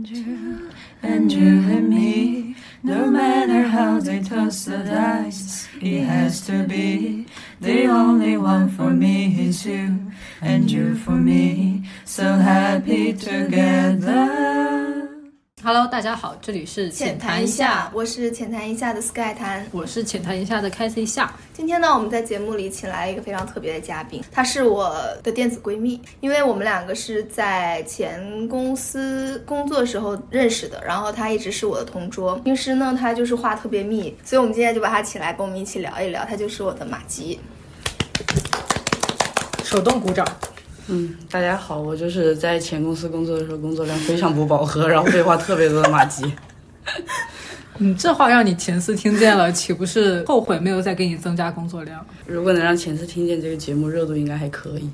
And you, and me, no matter how they toss the dice, it has to be the only one for me. is you, and you for me, so happy together. Hello，大家好，这里是浅谈一下，，我是浅谈一下的 Sky 谈。我是浅谈一下的 Cathy 夏。今天呢，我们在节目里请来一个非常特别的嘉宾，她是我的电子闺蜜，因为我们两个是在前公司工作时候认识的，然后她一直是我的同桌，平时呢她就是话特别密，所以我们今天就把她请来跟我们一起聊一聊，她就是我的马吉。手动鼓掌。嗯，大家好，我就是在前公司工作的时候，工作量非常不饱和，然后废话特别多的马吉。你，这话让你前司听见了，岂不是后悔没有再给你增加工作量？如果能让前司听见这个节目，热度应该还可以，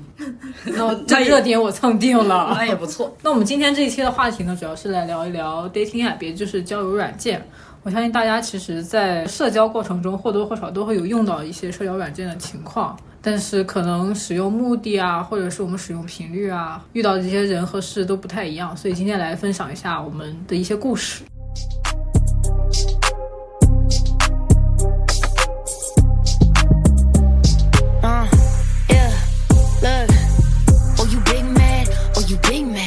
那 这热点我蹭定了。那也不错。那我们今天这一期的话题呢，主要是来聊一聊 dating app，也就是交友软件。我相信大家其实，在社交过程中或多或少都会有用到一些社交软件的情况，但是可能使用目的啊，或者是我们使用频率啊，遇到的这些人和事都不太一样。所以今天来分享一下我们的一些故事。Uh, yeah, look. Oh, you big mad? Oh, you big mad?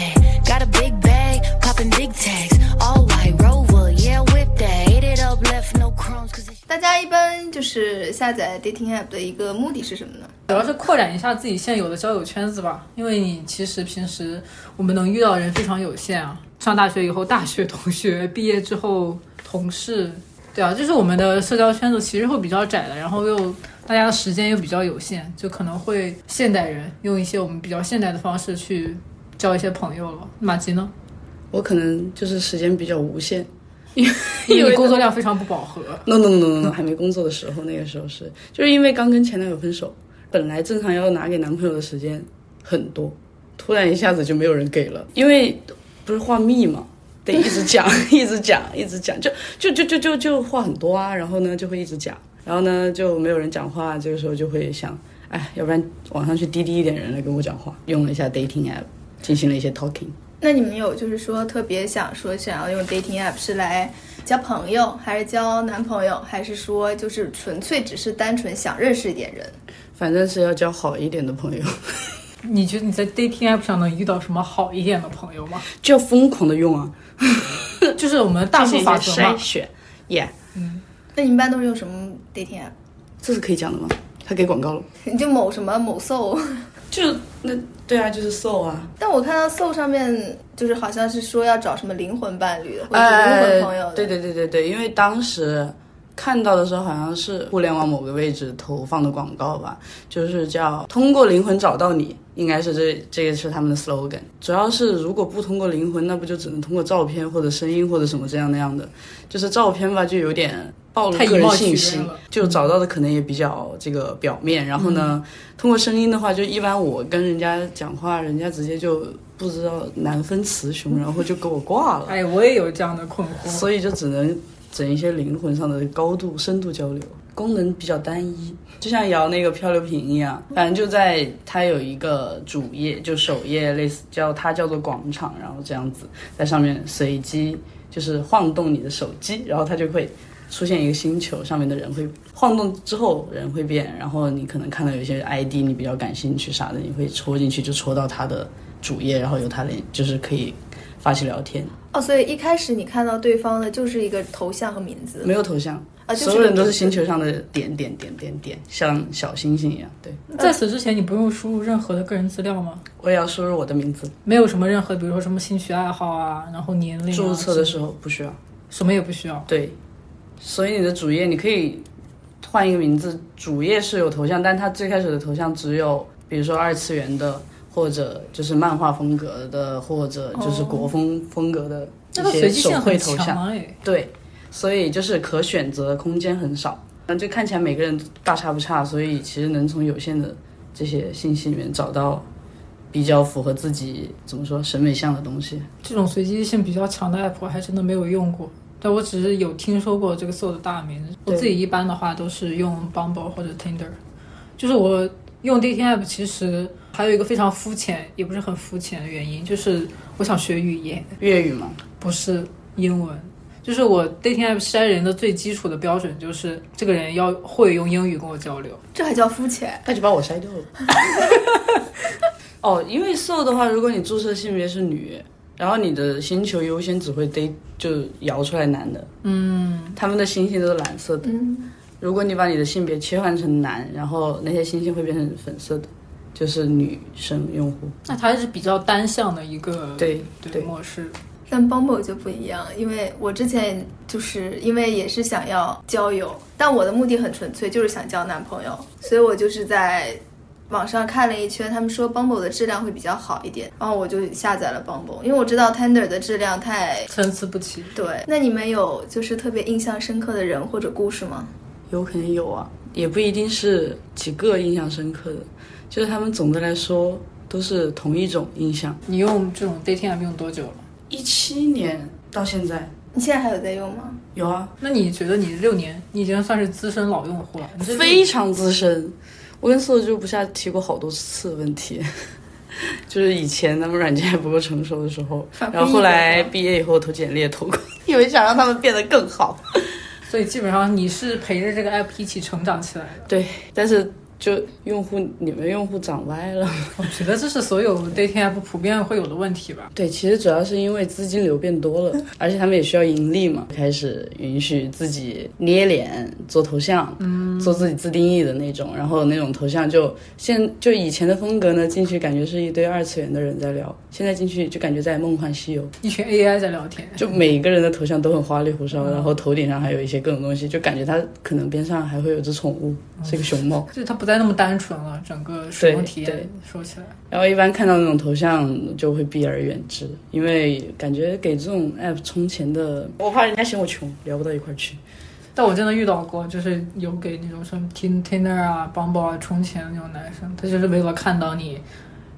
一般就是下载 dating app 的一个目的是什么呢？主要是扩展一下自己现有的交友圈子吧，因为你其实平时我们能遇到的人非常有限啊。上大学以后，大学同学；毕业之后，同事，对啊，就是我们的社交圈子其实会比较窄的，然后又大家的时间又比较有限，就可能会现代人用一些我们比较现代的方式去交一些朋友了。马吉呢？我可能就是时间比较无限。因为 你工作量非常不饱和。no no no no no no，还没工作的时候，那个时候是就是因为刚跟前男友分手，本来正常要拿给男朋友的时间很多，突然一下子就没有人给了，因为不是话密嘛，得一直讲，一直讲，一直讲，就就就就就就话很多啊，然后呢就会一直讲，然后呢就没有人讲话，这个时候就会想，哎，要不然网上去滴滴一点人来跟我讲话，用了一下 dating app，进行了一些 talking。那你们有就是说特别想说想要用 dating app 是来交朋友，还是交男朋友，还是说就是纯粹只是单纯想认识一点人？反正是要交好一点的朋友，你觉得你在 dating app 上能遇到什么好一点的朋友吗？就要疯狂的用啊，就是我们大数法则嘛筛。选，yeah，那你们一般都是用什么 dating app？这是可以讲的吗？他给广告了。你就某什么某 soul，就那对啊，就是 soul 啊，但我看到 soul 上面就是好像是说要找什么灵魂伴侣的，或者是灵魂朋友的。对对对对对，因为当时看到的时候好像是互联网某个位置投放的广告吧，就是叫通过灵魂找到你，应该是这这个是他们的 slogan。主要是如果不通过灵魂，那不就只能通过照片或者声音或者什么这样那样的，就是照片吧，就有点。暴露个人信息，就找到的可能也比较这个表面。然后呢，通过声音的话，就一般我跟人家讲话，人家直接就不知道难分雌雄，然后就给我挂了。哎，我也有这样的困惑。所以就只能整一些灵魂上的高度、深度交流，功能比较单一，就像摇那个漂流瓶一样。反正就在它有一个主页，就首页类似叫它叫做广场，然后这样子在上面随机就是晃动你的手机，然后它就会。出现一个星球，上面的人会晃动之后人会变，然后你可能看到有些 ID 你比较感兴趣啥的，你会戳进去就戳到他的主页，然后有他连就是可以发起聊天。哦，所以一开始你看到对方的就是一个头像和名字，没有头像，啊就是所有人都是星球上的点点点点点，像小星星一样。对，在此之前，你不用输入任何的个人资料吗？我也要输入我的名字，没有什么任何，比如说什么兴趣爱好啊，然后年龄、啊。注册的时候不需要。什么也不需要。对，所以你的主页你可以换一个名字，主页是有头像，但它最开始的头像只有，比如说二次元的，或者就是漫画风格的，或者就是国风风格的这个一些手绘头像。强哎。对，所以就是可选择空间很少，那就看起来每个人大差不差，所以其实能从有限的这些信息里面找到比较符合自己怎么说审美向的东西。这种随机性比较强的 app 我还真的没有用过，但我只是有听说过这个 Soul 的大名。我自己一般的话都是用 Bumble 或者 Tinder，就是我用 dating app 其实还有一个非常肤浅，也不是很肤浅的原因，就是我想学语言。粤语嘛，不是英文。就是我 dating app 筛人的最基础的标准，就是这个人要会用英语跟我交流。这还叫肤浅？那就把我筛掉了。哦，因为 so 的话，如果你注册性别是女，然后你的星球优先只会 date 就摇出来男的，嗯，他们的星星都是蓝色的。嗯，如果你把你的性别切换成男，然后那些星星会变成粉色的，就是女生用户。那它是比较单向的一个对对对模式。但 Bumble 就不一样，因为我之前就是因为也是想要交友，但我的目的很纯粹，就是想交男朋友，所以我就是在网上看了一圈，他们说 Bumble 的质量会比较好一点，然后我就下载了 Bumble，因为我知道 Tender 的质量太参差不齐。对。那你们有就是特别印象深刻的人或者故事吗？有肯定有啊，也不一定是几个印象深刻的，就是他们总的来说都是同一种印象。你用这种 dating app 用多久了？一七年到现在你现在还有在用吗？有啊，那你觉得你六年，你已经算是资深老用户了？非常资深。我跟素就不下提过好多次问题，就是以前他们软件还不够成熟的时候，然后后来毕业以后投简历也投过，因为想让他们变得更好。所以基本上你是陪着这个 app 一起成长起来的。对，但是就用户你们用户长歪了。我觉得这是所有 dating app 普遍会有的问题吧。对，其实主要是因为资金流变多了，而且他们也需要盈利嘛，开始允许自己捏脸、做头像，嗯，做自己自定义的那种，然后那种头像就现就以前的风格呢，进去感觉是一堆二次元的人在聊，现在进去就感觉在梦幻西游，一群 AI 在聊天，就每一个人的头像都很花里胡哨，然后头顶上还有一些各种东西，就感觉他可能边上还会有只宠物，是一个熊猫。就他不再那么单纯了，整个使用体验说起来。然后一般看到那种头像就会避而远之，因为感觉给这种 app 充钱的，我怕人家嫌我穷，聊不到一块儿去。但我真的遇到过，就是有给那种什么 Tin Tinder 啊、Bumble 啊充钱的那种男生，他就是为了看到你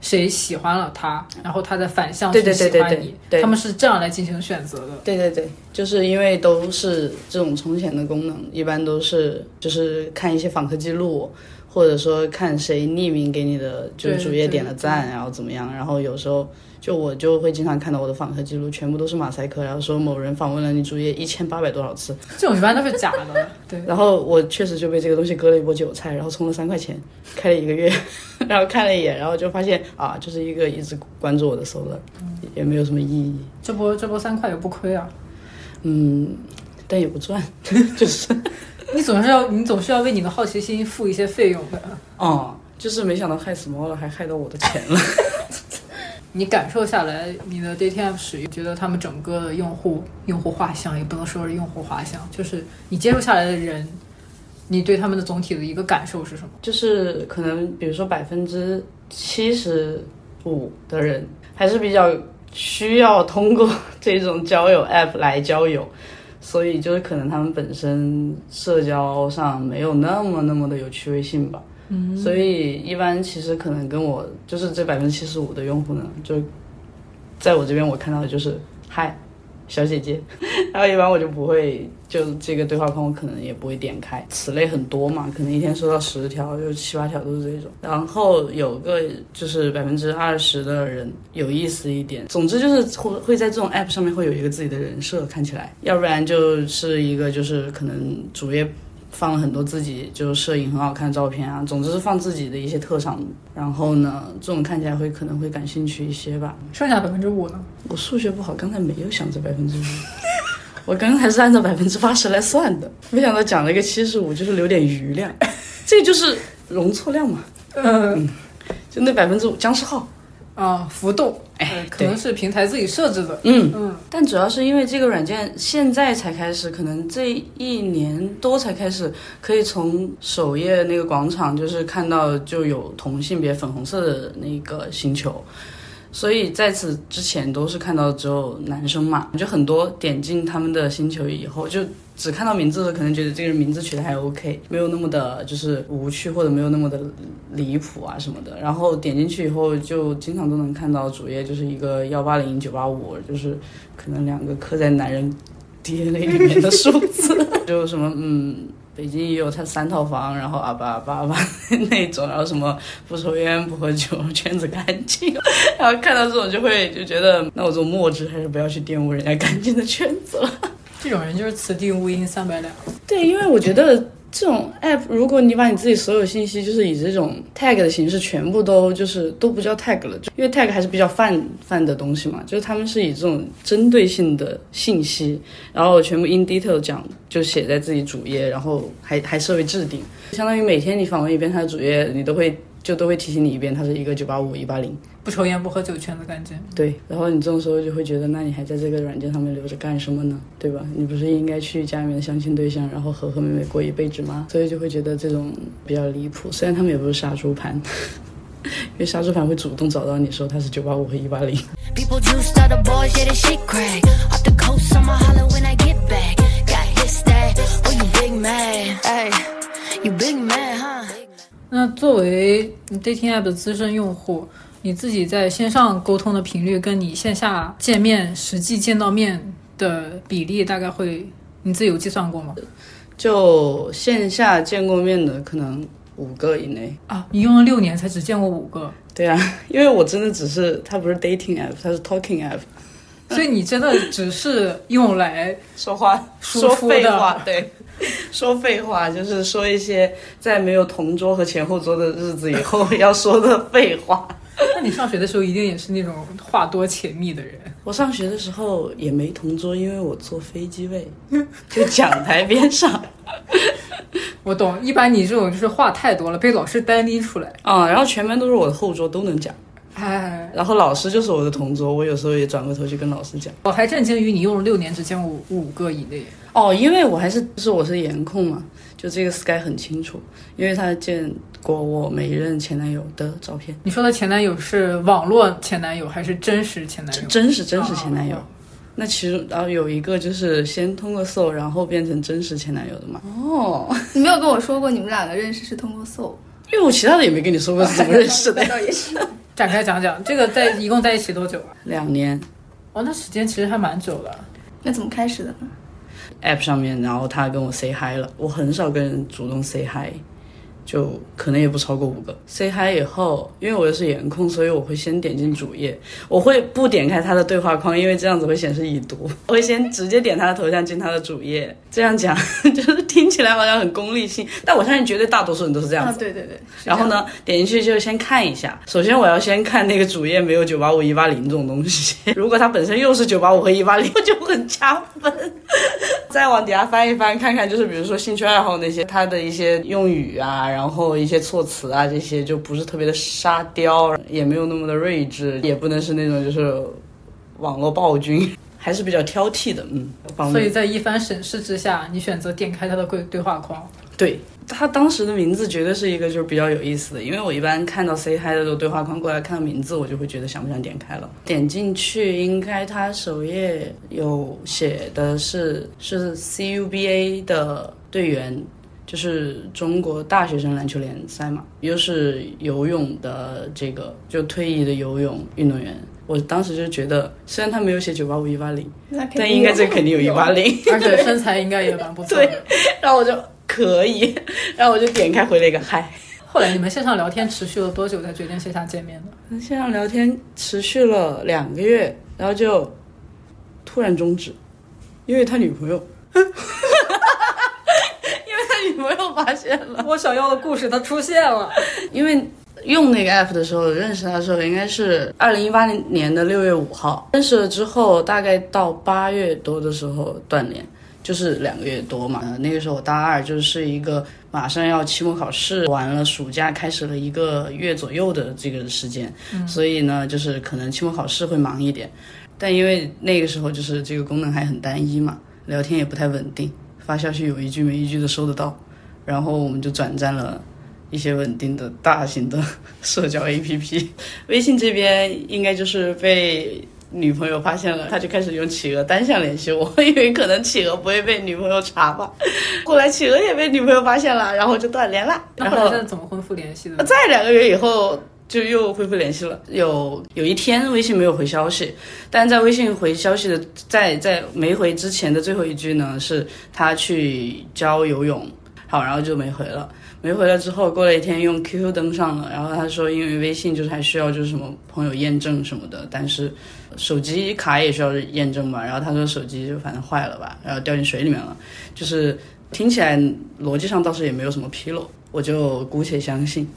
谁喜欢了他，然后他再反向去喜欢你他们是这样来进行选择的。对对对，就是因为都是这种充钱的功能，一般都是就是看一些访客记录，或者说看谁匿名给你的就是主页点了赞，然后怎么样，然后有时候就我就会经常看到我的访客记录全部都是马赛克，然后说某人访问了你主页一千八百多少次，这种一般都是假的，对。然后我确实就被这个东西割了一波韭菜，然后充了三块钱，开了一个月，然后看了一眼，然后就发现啊，就是一个一直关注我的 solar，也没有什么意义，这波这波三块也不亏啊！嗯，但也不赚，就是你总是要你总是要为你的好奇心付一些费用的。哦，就是没想到害死猫了，还害到我的钱了。你感受下来，你的 app 使用，觉得他们整个的用户用户画像，也不能说是用户画像，就是你接触下来的人，你对他们的总体的一个感受是什么？就是可能比如说百分之七十五的人还是比较需要通过这种交友 app 来交友，所以就是可能他们本身社交上没有那么那么的有趣味性吧。嗯，所以一般其实可能跟我就是这百分之七十五的用户呢，就在我这边我看到的就是嗨。小姐姐，然后一般我就不会，就这个对话框我可能也不会点开，此类很多嘛，可能一天收到十条，就七八条都是这种。然后有个就是百分之二十的人有意思一点，总之就是会会在这种 app 上面会有一个自己的人设，看起来，要不然就是一个就是可能主页。放了很多自己就是摄影很好看的照片啊，总之是放自己的一些特长。然后呢，这种看起来会可能会感兴趣一些吧。剩下百分之五呢？我数学不好，刚才没有想这百分之五，我刚才是按照百分之八十来算的，没想到讲了一个七十五，就是留点余量，这就是容错量嘛。嗯就那百分之五，僵尸号，啊，浮动，哎呃可能是平台自己设置的。嗯嗯，但主要是因为这个软件现在才开始，可能这一年多才开始可以从首页那个广场就是看到就有同性别粉红色的那个星球。所以在此之前都是看到只有男生嘛，就很多点进他们的星球以后，就只看到名字的，可能觉得这个人名字取得还 OK，没有那么的就是无趣或者没有那么的离谱啊什么的。然后点进去以后，就经常都能看到主页就是一个幺八零九八五，就是可能两个刻在男人 DNA 里面的数字，就什么嗯北京也有他三套房，然后啊吧啊吧啊吧那种，然后什么不抽烟不喝酒，圈子干净，然后看到这种就会就觉得，那我这种墨汁还是不要去玷污人家干净的圈子了。这种人就是此地无银三百两。对，因为我觉得这种 app，如果你把你自己所有信息就是以这种 tag 的形式全部都就是都不叫 tag 了，就因为 tag 还是比较泛泛的东西嘛，就是他们是以这种针对性的信息，然后全部 in detail 讲，就写在自己主页，然后还还设为置顶，相当于每天你访问一遍他的主页，你都会就都会提醒你一遍，他是一个九八五一八零。不抽烟不喝酒，圈的感觉。对，然后你这种时候就会觉得，那你还在这个软件上面留着干什么呢？对吧？你不是应该去家里面的相亲对象，然后和和美美过一辈子吗？所以就会觉得这种比较离谱。虽然他们也不是杀猪盘，因为杀猪盘会主动找到你说他是九八五和一八零。People juiced all the boys, yeah, the shit crack. Off the coast, I'ma holler when I get back. Got his that. Oh, you big man. 那作为 dating app 的资深用户，你自己在线上沟通的频率，跟你线下见面实际见到面的比例，大概会你自己有计算过吗？就线下见过面的可能五个以内。啊，你用了六年才只见过五个，对啊，因为我真的只是它不是 dating app，它是 talking app，所以你真的只是用来说话说废话，对，说废话就是说一些在没有同桌和前后桌的日子以后 要说的废话。那你上学的时候一定也是那种话多且密的人。我上学的时候也没同桌，因为我坐飞机位，就讲台边上我懂，一般你这种就是话太多了，被老师单拎出来。啊、然后全班都是我的后桌，都能讲。哎，然后老师就是我的同桌，我有时候也转过头去跟老师讲。我还震惊于你用了六年只见过五五个以内。哦，因为我还是就是我是颜控嘛，就这个 Sky 很清楚，因为他见过我每一任前男友的照片，你说的前男友是网络前男友还是真实前男友？真实真实前男友。哦那其中然后有一个就是先通过 Soul，然后变成真实前男友的嘛。哦，你没有跟我说过你们两个认识是通过 Soul，因为我其他的也没跟你说过是怎么认识的 那。倒也是。展开讲讲，这个在一共在一起多久啊？两年哦，那时间其实还蛮久的。那怎么开始的呢？App 上面，然后他跟我 say hi 了，我很少跟人主动 say hi，就可能也不超过五个。say hi 以后，因为我又是颜控，所以我会先点进主页，我会不点开他的对话框，因为这样子会显示已读。我会先直接点他的头像进他的主页，这样讲 就是听起来好像很功利性，但我相信绝对大多数人都是这样啊，子。对对对。然后？呢，点进去就先看一下。首先我要先看那个主页没有九八五一八零这种东西，如果它本身又是九八五和一八零，我就很加分。再往底下翻一翻，看看就是比如说兴趣爱好那些，它的一些用语啊，然后一些措辞啊，这些就不是特别的沙雕，也没有那么的睿智，也不能是那种就是网络暴君，还是比较挑剔的，嗯。所以在一番审视之下，你选择点开他的对对话框。对他当时的名字绝对是一个就是比较有意思的，因为我一般看到 say hi 的对话框过来看到名字，我就会觉得想不想点开了。点进去，应该他首页有写的是是 CUBA 的队员，就是中国大学生篮球联赛嘛，又是游泳的这个就退役的游泳运动员。我当时就觉得，虽然他没有写九八五一八零，但应该这肯定有一八零。而且身材应该也蛮不错的。然后我就可以，然后我就点开回了一个嗨。后来你们线上聊天持续了多久才决定线下见面的？线上聊天持续了两个月，然后就突然终止，因为他女朋友，因为他女朋友发现了，我想要的故事它出现了。因为。用那个 app 的时候，认识他的时候应该是二零一八年的六月五号。认识了之后，大概到八月多的时候断联，就是两个月多嘛。呃那个时候我大二，就是一个马上要期末考试完了，暑假开始了一个月左右的这个时间，所以呢，就是可能期末考试会忙一点。但因为那个时候就是这个功能还很单一嘛，聊天也不太稳定，发消息有一句没一句的收得到，然后我们就转战了。一些稳定的大型的社交 APP，微信这边应该就是被女朋友发现了，他就开始用企鹅单向联系我，因为可能企鹅不会被女朋友查吧。后来企鹅也被女朋友发现了，然后就断联了。那后来然后现在怎么恢复联系的？在两个月以后就又恢复联系了。有有一天微信没有回消息，但在微信回消息的在在没回之前的最后一句呢，是他去教游泳。好，然后就没回了。没回来之后，过了一天用 QQ 登上了，然后他说因为微信就是还需要就是什么朋友验证什么的，但是手机卡也需要验证嘛。然后他说手机就反正坏了吧，然后掉进水里面了，就是听起来逻辑上倒是也没有什么纰漏，我就姑且相信，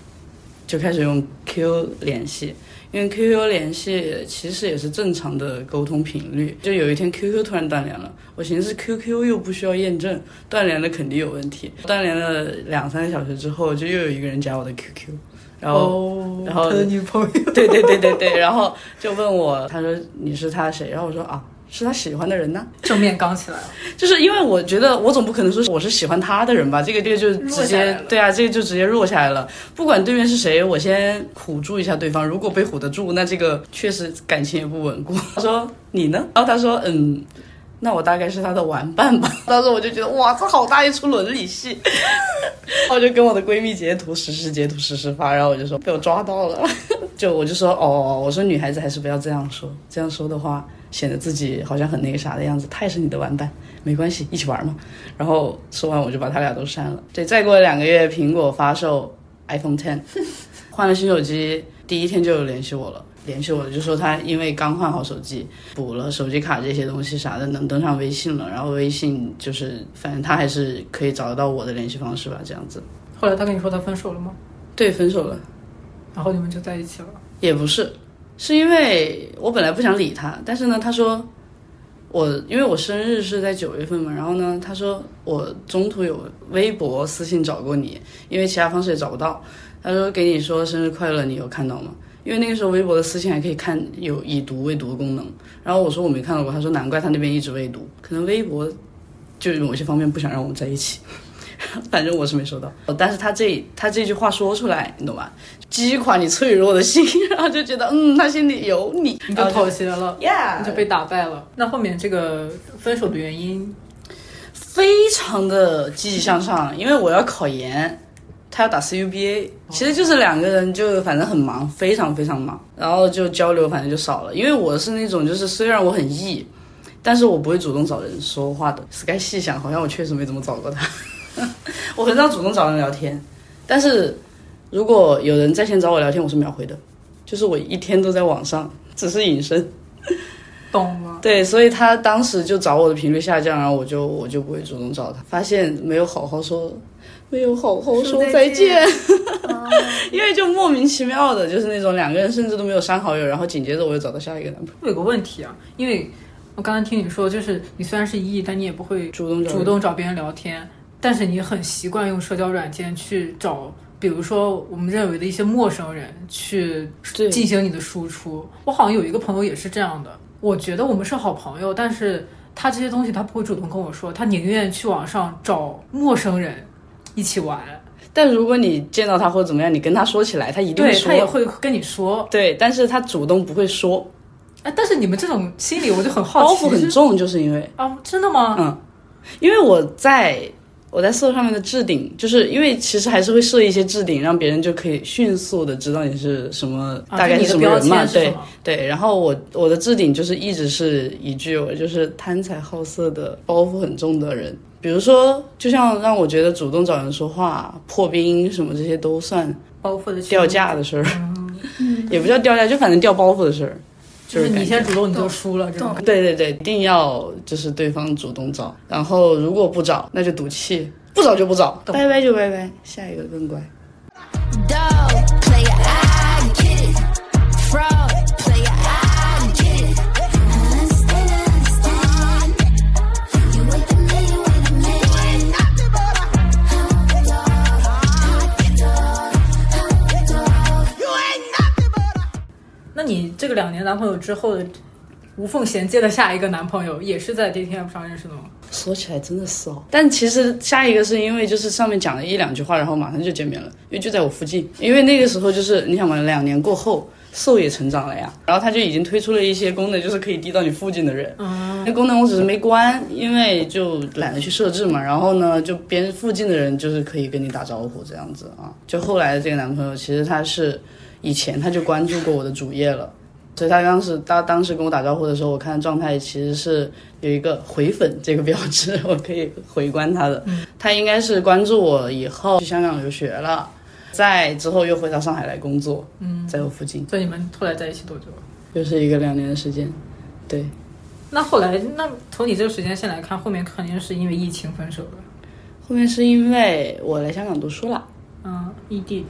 就开始用 Q 联系。因为 QQ 联系其实也是正常的沟通频率，就有一天 QQ 突然断联了，我寻思 QQ 又不需要验证，断联了肯定有问题。断联了两三个小时之后，就又有一个人加我的 QQ，然后、哦然后他的女朋友，对对对对对，然后就问我，他说你是他谁？然后我说啊，是他喜欢的人呢。正面刚起来了。就是因为我觉得我总不可能说我是喜欢他的人吧，这个这个就直接对啊，这个就直接弱下来了。不管对面是谁，我先唬住一下对方，如果被唬得住，那这个确实感情也不稳固。他说你呢？然后他说嗯。那我大概是他的玩伴吧。当时我就觉得哇，这好大一出伦理戏，然后我就跟我的闺蜜截图实时截图实时发，然后我就说被我抓到了，就我就说哦，我说女孩子还是不要这样说，这样说的话显得自己好像很那个啥的样子。他也是你的玩伴，没关系，一起玩嘛。然后说完我就把他俩都删了。对，再过两个月，苹果发售 iPhone Ten，换了新手机，第一天就有联系我了。联系我就说他因为刚换好手机，补了手机卡这些东西啥的，能登上微信了。然后微信就是反正他还是可以找得到我的联系方式吧，这样子。后来他跟你说他分手了吗？对，分手了。然后你们就在一起了。也不是，是因为我本来不想理他，但是呢，他说我因为我生日是在九月份嘛，然后呢，他说我中途有微博私信找过你，因为其他方式也找不到，他说给你说生日快乐，你有看到吗？因为那个时候微博的私信还可以看有已读未读的功能，然后我说我没看到过，他说难怪他那边一直未读，可能微博就是某些方面不想让我们在一起。反正我是没收到，但是他这他这句话说出来，你懂吧？击垮你脆弱的心，然后就觉得嗯，他心里有你，你就妥协了，，yeah，你就被打败了。那后面这个分手的原因，非常的积极向上，因为我要考研，他要打 CUBA，其实就是两个人就反正很忙，非常非常忙，然后就交流反正就少了。因为我是那种就是虽然我很 E，但是我不会主动找人说话的。Sky 细想，好像我确实没怎么找过他，我很少主动找人聊天，但是如果有人在线找我聊天，我是秒回的，就是我一天都在网上，只是隐身。懂了。对，所以他当时就找我的频率下降，然后我就我就不会主动找他。发现没有好好说，没有好好说再再见，哦 因为就莫名其妙的，就是那种两个人甚至都没有删好友，然后紧接着我又找到下一个男朋友，我有个问题啊，因为我刚才听你说，就是你虽然是 E，但你也不会主动找主动找别人聊天，但是你很习惯用社交软件去找，比如说我们认为的一些陌生人去进行你的输出。我好像有一个朋友也是这样的，我觉得我们是好朋友，但是他这些东西他不会主动跟我说，他宁愿去网上找陌生人一起玩，但如果你见到他或者怎么样，你跟他说起来，他一定对说。他也会跟你说。对，但是他主动不会说，哎，但是你们这种心理我就很好奇包，袱很重，就是因为啊，真的吗？嗯，因为我在我在搜上面的置顶，就是因为其实还是会设一些置顶，让别人就可以迅速的知道你是什么，啊大概是什么人嘛。对对，然后我我的置顶就是一直是一句，我就是贪财好色的包袱很重的人。比如说，就像让我觉得主动找人说话、破冰什么这些都算包袱的掉价的事儿，也不叫掉价，就反正掉包袱的事儿。就是你先主动你就输了，这种。对对对，一定要就是对方主动找，然后如果不找，那就赌气，不找就不找，拜拜就拜拜，下一个更乖。你这个两年男朋友之后的无缝衔接的下一个男朋友，也是在 dating app 上认识的吗？说起来真的是哦，但其实下一个是因为就是上面讲了一两句话，然后马上就见面了，因为就在我附近。因为那个时候就是你想嘛，两年过后，兽也成长了呀，然后他就已经推出了一些功能，就是可以滴到你附近的人。嗯，那功能我只是没关，因为就懒得去设置嘛。然后呢，就边附近的人就是可以跟你打招呼这样子啊。就后来的这个男朋友，其实他是以前他就关注过我的主页了，所以他当时他当时跟我打招呼的时候，我看状态其实是有一个回粉这个标志，我可以回关他的。他应该是关注我以后去香港留学了，在之后又回到上海来工作，嗯，在我附近，所以你们后来在一起多久？又是一个两年的时间。对，那后来，那从你这个时间线来看，后面肯定是因为疫情分手的。后面是因为我来香港读书了，嗯，异地。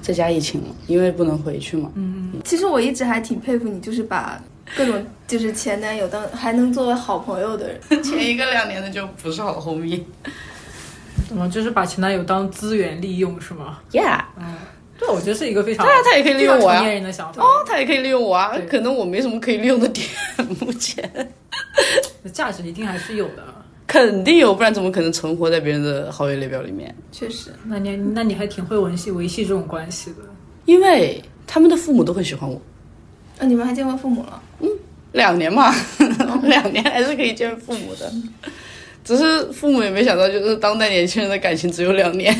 再加疫情了，因为不能回去嘛。嗯其实我一直还挺佩服你，就是把各种就是前男友当还能作为好朋友的人。前一个两年的就不是好 homie。怎么就是把前男友当资源利用是吗？Yeah，嗯对，我觉得是一个非常对啊，他也可以利用我呀非常成。年人的想法。哦，他也可以利用我啊，可能我没什么可以利用的点，目前价值一定还是有的。肯定有，不然怎么可能存活在别人的好友列表里面？确实，那你那你还挺会维系维系这种关系的。因为他们的父母都很喜欢我，啊，你们还见过父母了？嗯两年嘛，两年还是可以见父母的，只是父母也没想到，就是当代年轻人的感情只有两年，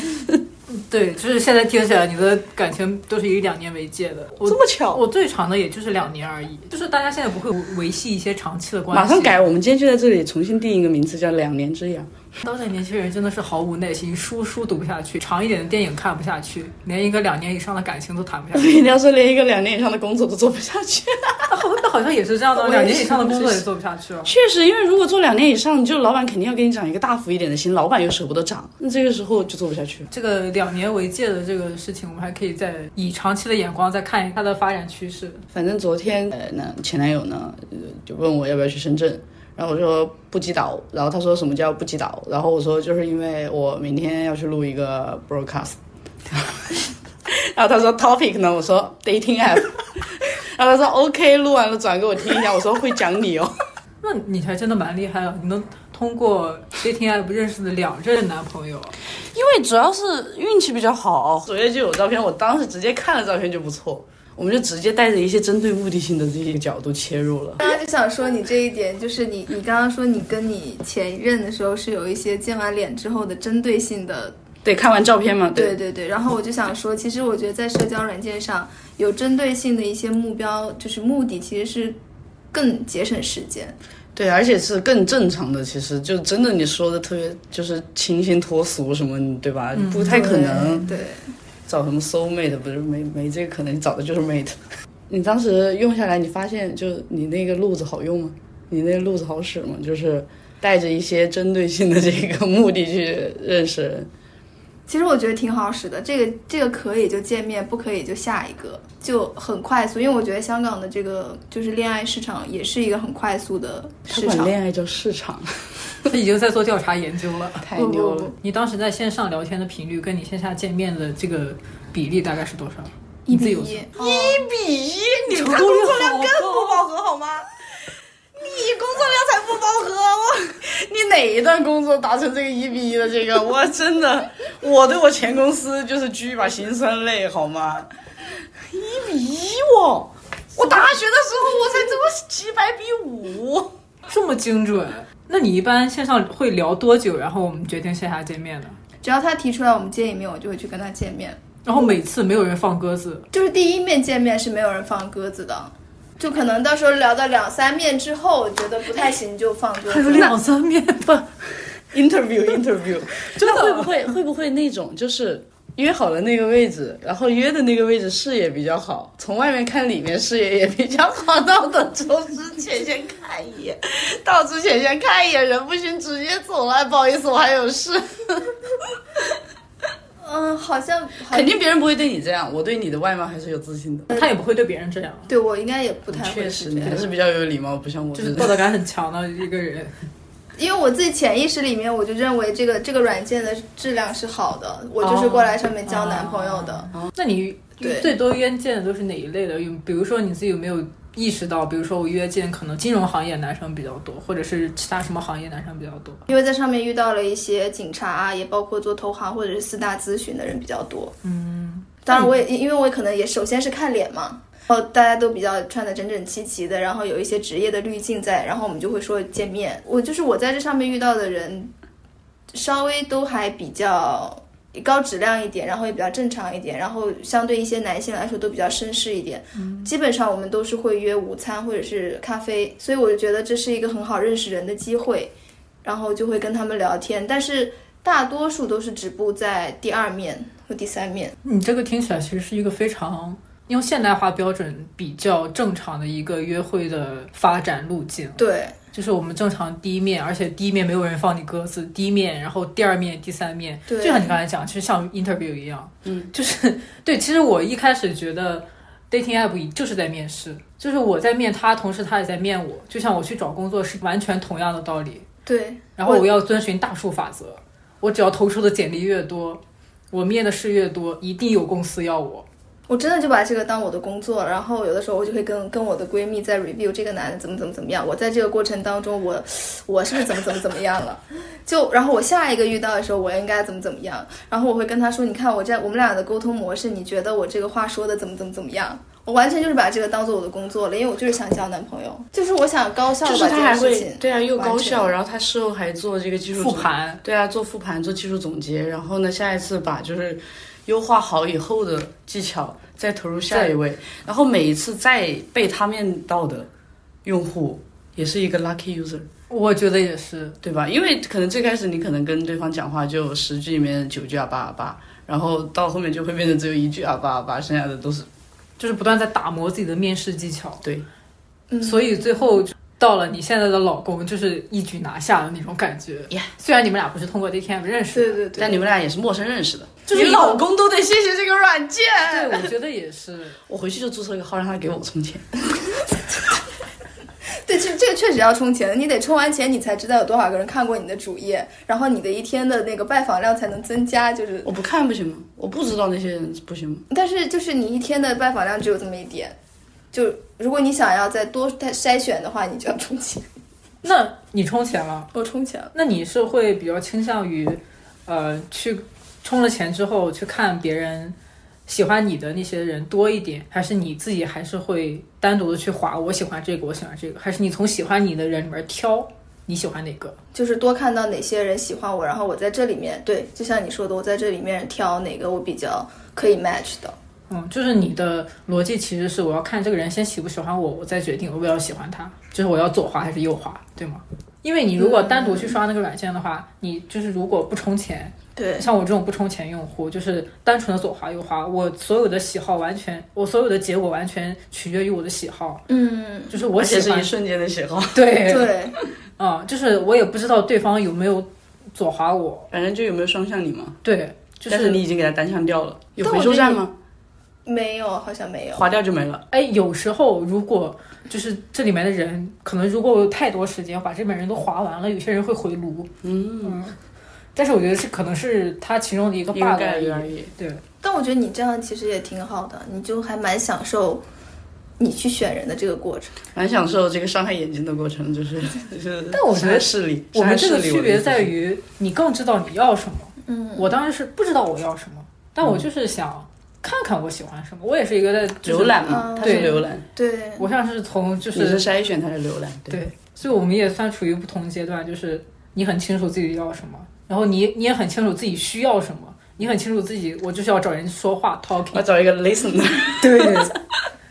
对，就是现在听起来你的感情都是以两年为界的。我这么巧。我最长的也就是两年而已，就是大家现在不会维系一些长期的关系。马上改，我们今天就在这里重新定一个名字，叫“两年之痒当代年轻人真的是毫无耐心，书书读不下去，长一点的电影看不下去，连一个两年以上的感情都谈不下”。去。人家说连一个两年以上的工作都做不下去。那好像也是这样的，两年以上的工作也做不下去了。确实，因为如果做两年以上，就老板肯定要给你涨一个大幅一点的薪，老板又舍不得涨，那这个时候就做不下去。这个两年为界的这个事情，我们还可以再以长期的眼光再看它的发展趋势。反正昨天，呃，那前男友呢，呃就问我要不要去深圳，然后我说不击倒，然后他说什么叫不击倒，然后我说就是因为我明天要去录一个 broadcast，然后他说 topic 呢，我说 dating app，然后他说 OK，录完了转给我听一下，我说会讲你哦，那你还真的蛮厉害的，你能通过 dating app 认识的两任男朋友。因为主要是运气比较好，首页就有照片，我当时直接看了照片就不错。我们就直接带着一些针对目的性的这些角度切入了。刚刚就想说你这一点，就是你你刚刚说你跟你前任的时候是有一些见完脸之后的针对性的对，看完照片嘛，对对对，然后我就想说，其实我觉得在社交软件上有针对性的一些目标，就是目的其实是更节省时间。对，而且是更正常的。其实就真的你说的特别就是清新脱俗什么，对吧？不太可能对，找什么 soul mate，不是没没这个可能，你找的就是 mate。你当时用下来，你发现就你那个路子好用吗？你那个路子好使吗？就是带着一些针对性的这个目的去认识人。其实我觉得挺好使的，这个这个可以就见面，不可以就下一个，就很快速。因为我觉得香港的这个就是恋爱市场也是一个很快速的他市场。恋爱叫市场，他 已经在做调查研究了。太牛了。你当时在线上聊天的频率跟你线下见面的这个比例大概是多少？一比你自己有一，比一，你工作量更不饱和好吗？你工作量才不饱和，我你哪一段工作达成这个一比一的这个？我真的，我对我前公司就是掬一把辛酸泪好吗？一比一哦，我大学的时候我才这么几百比五。这么精准？那你一般线上会聊多久？然后我们决定线下见面呢？只要他提出来我们见一面，我就会去跟他见面。然后每次没有人放鸽子，就是第一面见面是没有人放鸽子的，就可能到时候聊到两三面之后，觉得不太行就放鸽子。还有两三面不，interview interview，真的会不会会不会那种就是约好了那个位置，然后约的那个位置视野比较好，从外面看里面视野也比较好，到等周之前先看一眼，到之前先看一眼，人不行直接走了，不好意思，我还有事。嗯，好像好肯定别人不会对你这样，我对你的外貌还是有自信的。他也不会对别人这样，对我应该也不太会确实，你还，是比较有礼貌，不像我就这种。是道德感很强的一个人。因为我自己潜意识里面我就认为这个这个软件的质量是好的，我就是过来上面交男朋友的。那你对最多约见的都是哪一类的？有比如说你自己有没有意识到，比如说我约见可能金融行业男生比较多，或者是其他什么行业男生比较多？因为在上面遇到了一些警察啊，也包括做投行或者是四大咨询的人比较多。嗯，当然我也因为我也可能也首先是看脸嘛，然后大家都比较穿的整整齐齐的，然后有一些职业的滤镜在，然后我们就会说见面。我就是我在这上面遇到的人，稍微都还比较高质量一点，然后也比较正常一点，然后相对一些男性来说都比较绅士一点。基本上我们都是会约午餐或者是咖啡，所以我就觉得这是一个很好认识人的机会，然后就会跟他们聊天，但是大多数都是止步在第二面和第三面。你这个听起来其实是一个非常用现代化标准比较正常的一个约会的发展路径。对，就是我们正常第一面，而且第一面没有人放你鸽子，第一面，然后第二面、第三面，对就像你刚才讲，其实像 interview 一样，嗯，就是 对。其实我一开始觉得 dating app 就是在面试，就是我在面他，同时他也在面我，就像我去找工作是完全同样的道理。对，然后我要遵循大数法则，我只要投出的简历越多，我面的事越多，一定有公司要我。我真的就把这个当我的工作，然后有的时候我就会跟跟我的闺蜜在 review 这个男的怎么怎么怎么样，我在这个过程当中，我我是不是怎么怎么怎么样了？就然后我下一个遇到的时候，我应该怎么怎么样？然后我会跟他说，你看我在我们俩的沟通模式，你觉得我这个话说的怎么怎么怎么样？我完全就是把这个当做我的工作了，因为我就是想交男朋友，就是我想高效的把这就是他还件事情会对啊，又高效，然后他事后还做这个技术复盘，对啊，做复盘、做技术总结，然后呢，下一次把就是优化好以后的技巧再投入下一位，然后每一次再被他面到的用户也是一个 lucky user，我觉得也是。对吧？因为可能最开始你可能跟对方讲话就十句里面九句啊八啊八，然后到后面就会变成只有一句啊八啊八，剩下的都是。就是不断在打磨自己的面试技巧，对，嗯。所以最后到了你现在的老公，就是一举拿下的那种感觉。Yeah 虽然你们俩不是通过 dating app 认识的，对对对，但你们俩也是陌生认识的，就是你老公都得谢谢这个软件。对，我觉得也是。我回去就注册一个号，让他给我充钱。对，这这个确实要充钱的，你得充完钱，你才知道有多少个人看过你的主页，然后你的一天的那个拜访量才能增加，就是我不看不行吗？我不知道那些人不行吗？但是就是你一天的拜访量只有这么一点，就如果你想要再多筛选的话，你就要充钱。那你充钱了？我充钱了，那你是会比较倾向于，呃，去充了钱之后去看别人喜欢你的那些人多一点，还是你自己还是会单独的去划？我喜欢这个，我喜欢这个，还是你从喜欢你的人里面挑你喜欢哪个？就是多看到哪些人喜欢我，然后我在这里面，对，就像你说的，我在这里面挑哪个我比较可以 match 的。嗯，就是你的逻辑其实是我要看这个人先喜不喜欢我，我再决定我要不要喜欢他，就是我要左滑还是右滑，对吗？因为你如果单独去刷那个软件的话，你就是如果不充钱，对，像我这种不充钱用户，就是单纯的左滑右滑，我所有的喜好完全，我所有的结果完全取决于我的喜好，嗯，就是我而且喜欢是一瞬间的喜好，对，对，嗯，就是我也不知道对方有没有左滑我，反正就有没有双向你嘛。对，就但是你已经给他单向掉了，有回收站吗？没有，好像没有。划掉就没了。哎，有时候如果就是这里面的人，可能如果我有太多时间把这里面人都划完了，有些人会回炉，嗯，但是我觉得是可能是它其中的一个一个 bug 概而已。率而已。对，但我觉得你这样其实也挺好的，你就还蛮享受你去选人的这个过程。蛮享受这个伤害眼睛的过程，就是 就是。但我觉得视力，我们这个区别在，于你更知道你要什么。嗯，我当时是不知道我要什么，但我就是想看看我喜欢什么。我也是一个在就是浏览嘛，嗯它是对浏览，对，我像是从就你是是筛选，他是浏览。对，所以我们也算处于不同阶段，就是你很清楚自己要什么，然后你你也很清楚自己需要什么，你很清楚自己我就是要找人说话 talking，要找一个 listener，对，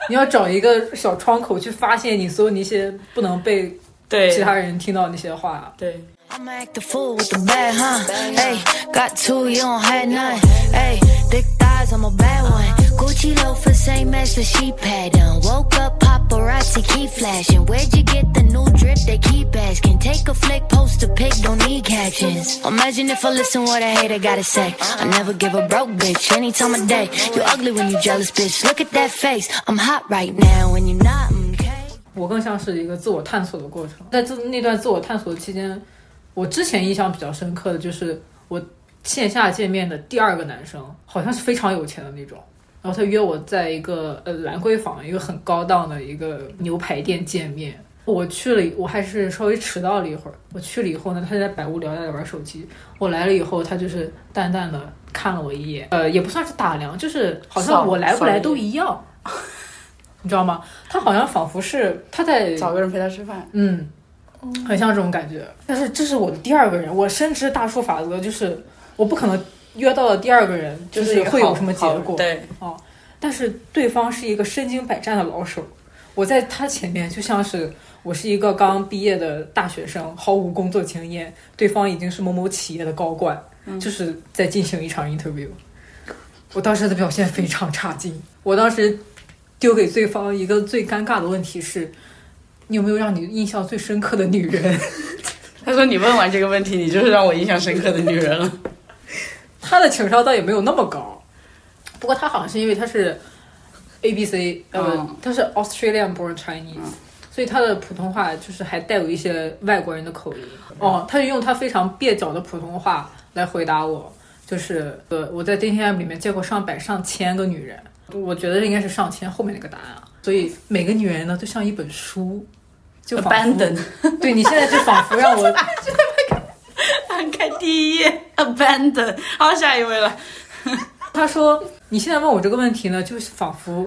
你要找一个小窗口去发现你所有那些不能被对其他人听到那些话。对，I'ma act the fool with the bad, huh? Hey, got two, you don't have none. Hey, thick thighs, I'm a bad one. Gucci loafers, same as the sheep pattern. Woke up, paparazzi keep flashing. Where'd you get the new drip? They keep asking. Take a flick, post a pic, don't need captions. Imagine if I listen what a hater gotta say. I never give a broke bitch any time of day. You ugly when you jealous, bitch. Look at that face. I'm hot right now when you're not, okay? 我更像是一个自我探索的过程。在这那段自我探索期间，我之前印象比较深刻的就是我线下见面的第二个男生，好像是非常有钱的那种。 然后他约我在一个呃兰桂坊一个很高档的一个牛排店见面。我去了，我还是稍微迟到了一会儿。我去了以后呢，他在百无聊赖的玩手机。我来了以后，他就是淡淡的看了我一眼，呃，也不算是打量，就是好像我来不来都一样，你知道吗？他好像仿佛是他在找个人陪他吃饭。嗯，很像这种感觉。但是这是我的第二个人，我深知大数法则，就是我不可能约到了第二个人，就是会有什么结果。对，哦，但是对方是一个身经百战的老手，我在他前面就像是我是一个刚毕业的大学生，毫无工作经验，对方已经是某某企业的高管，就是在进行一场 interview。我当时的表现非常差劲，我当时丢给对方一个最尴尬的问题是：你有没有让你印象最深刻的女人？他说你问完这个问题，你就是让我印象深刻的女人了。他的情商倒也没有那么高，不过他好像是因为他是 A B C，呃，嗯。他是 Australian born Chinese，、所以他的普通话就是还带有一些外国人的口音。哦，他就用他非常蹩脚的普通话来回答我，就是呃，我在 dating app 里面见过上百上千个女人，我觉得应该是上千后面那个答案啊。所以每个女人呢，都像一本书，就 abandon，对你现在就仿佛让我 翻开第一页，abandon。好，下一位了。他说：“你现在问我这个问题呢，就是仿佛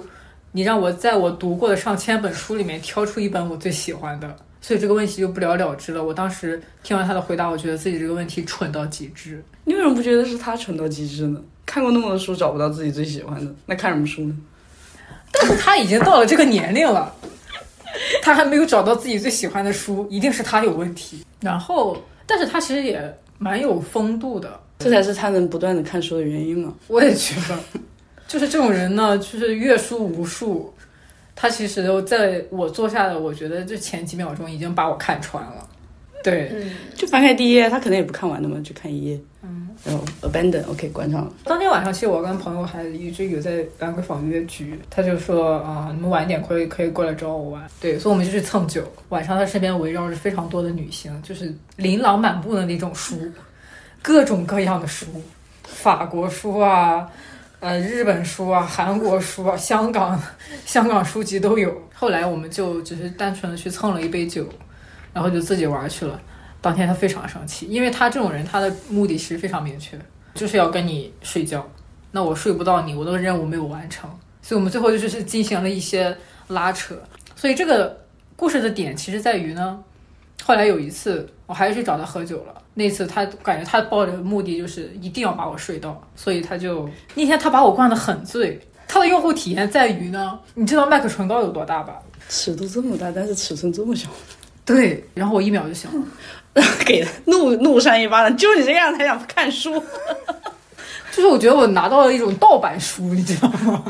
你让我在我读过的上千本书里面挑出一本我最喜欢的，所以这个问题就不了了之了。我当时听完他的回答，我觉得自己这个问题蠢到极致。你为什么不觉得是他蠢到极致呢？看过那么多书，找不到自己最喜欢的，那看什么书呢？但是他已经到了这个年龄了，他还没有找到自己最喜欢的书，一定是他有问题。然后，但是他其实也蛮有风度的，这才是他能不断的看书的原因嘛。我也觉得，就是这种人呢，就是阅书无数。他其实在我坐下的，我觉得这前几秒钟已经把我看穿了。对，嗯，就翻开第一页，他可能也不看完的嘛，就看一页。嗯，然后 abandon，OK，、关上了。当天晚上，其实我跟朋友还一直有在兰桂坊约局，他就说啊，你们晚一点可以可以过来找我玩。对，所以我们就去蹭酒。晚上他身边围绕着非常多的女性，就是琳琅满目的那种书，各种各样的书，法国书啊，呃，日本书啊，韩国书啊，香港香港书籍都有。后来我们就只是单纯的去蹭了一杯酒，然后就自己玩去了。当天他非常生气，因为他这种人，他的目的其实非常明确，就是要跟你睡觉。那我睡不到你，我的任务没有完成，所以我们最后就是进行了一些拉扯。所以这个故事的点其实在于呢，后来有一次我还是去找他喝酒了，那次他感觉他抱着目的就是一定要把我睡到，所以他就那天他把我灌得很醉。他的用户体验在于呢，你知道麦克唇膏有多大吧？尺度这么大，但是尺寸这么小，对，然后我一秒就想了。给他怒怒扇一巴掌，就你这样才想看书。就是我觉得我拿到了一种盗版书，你知道吗？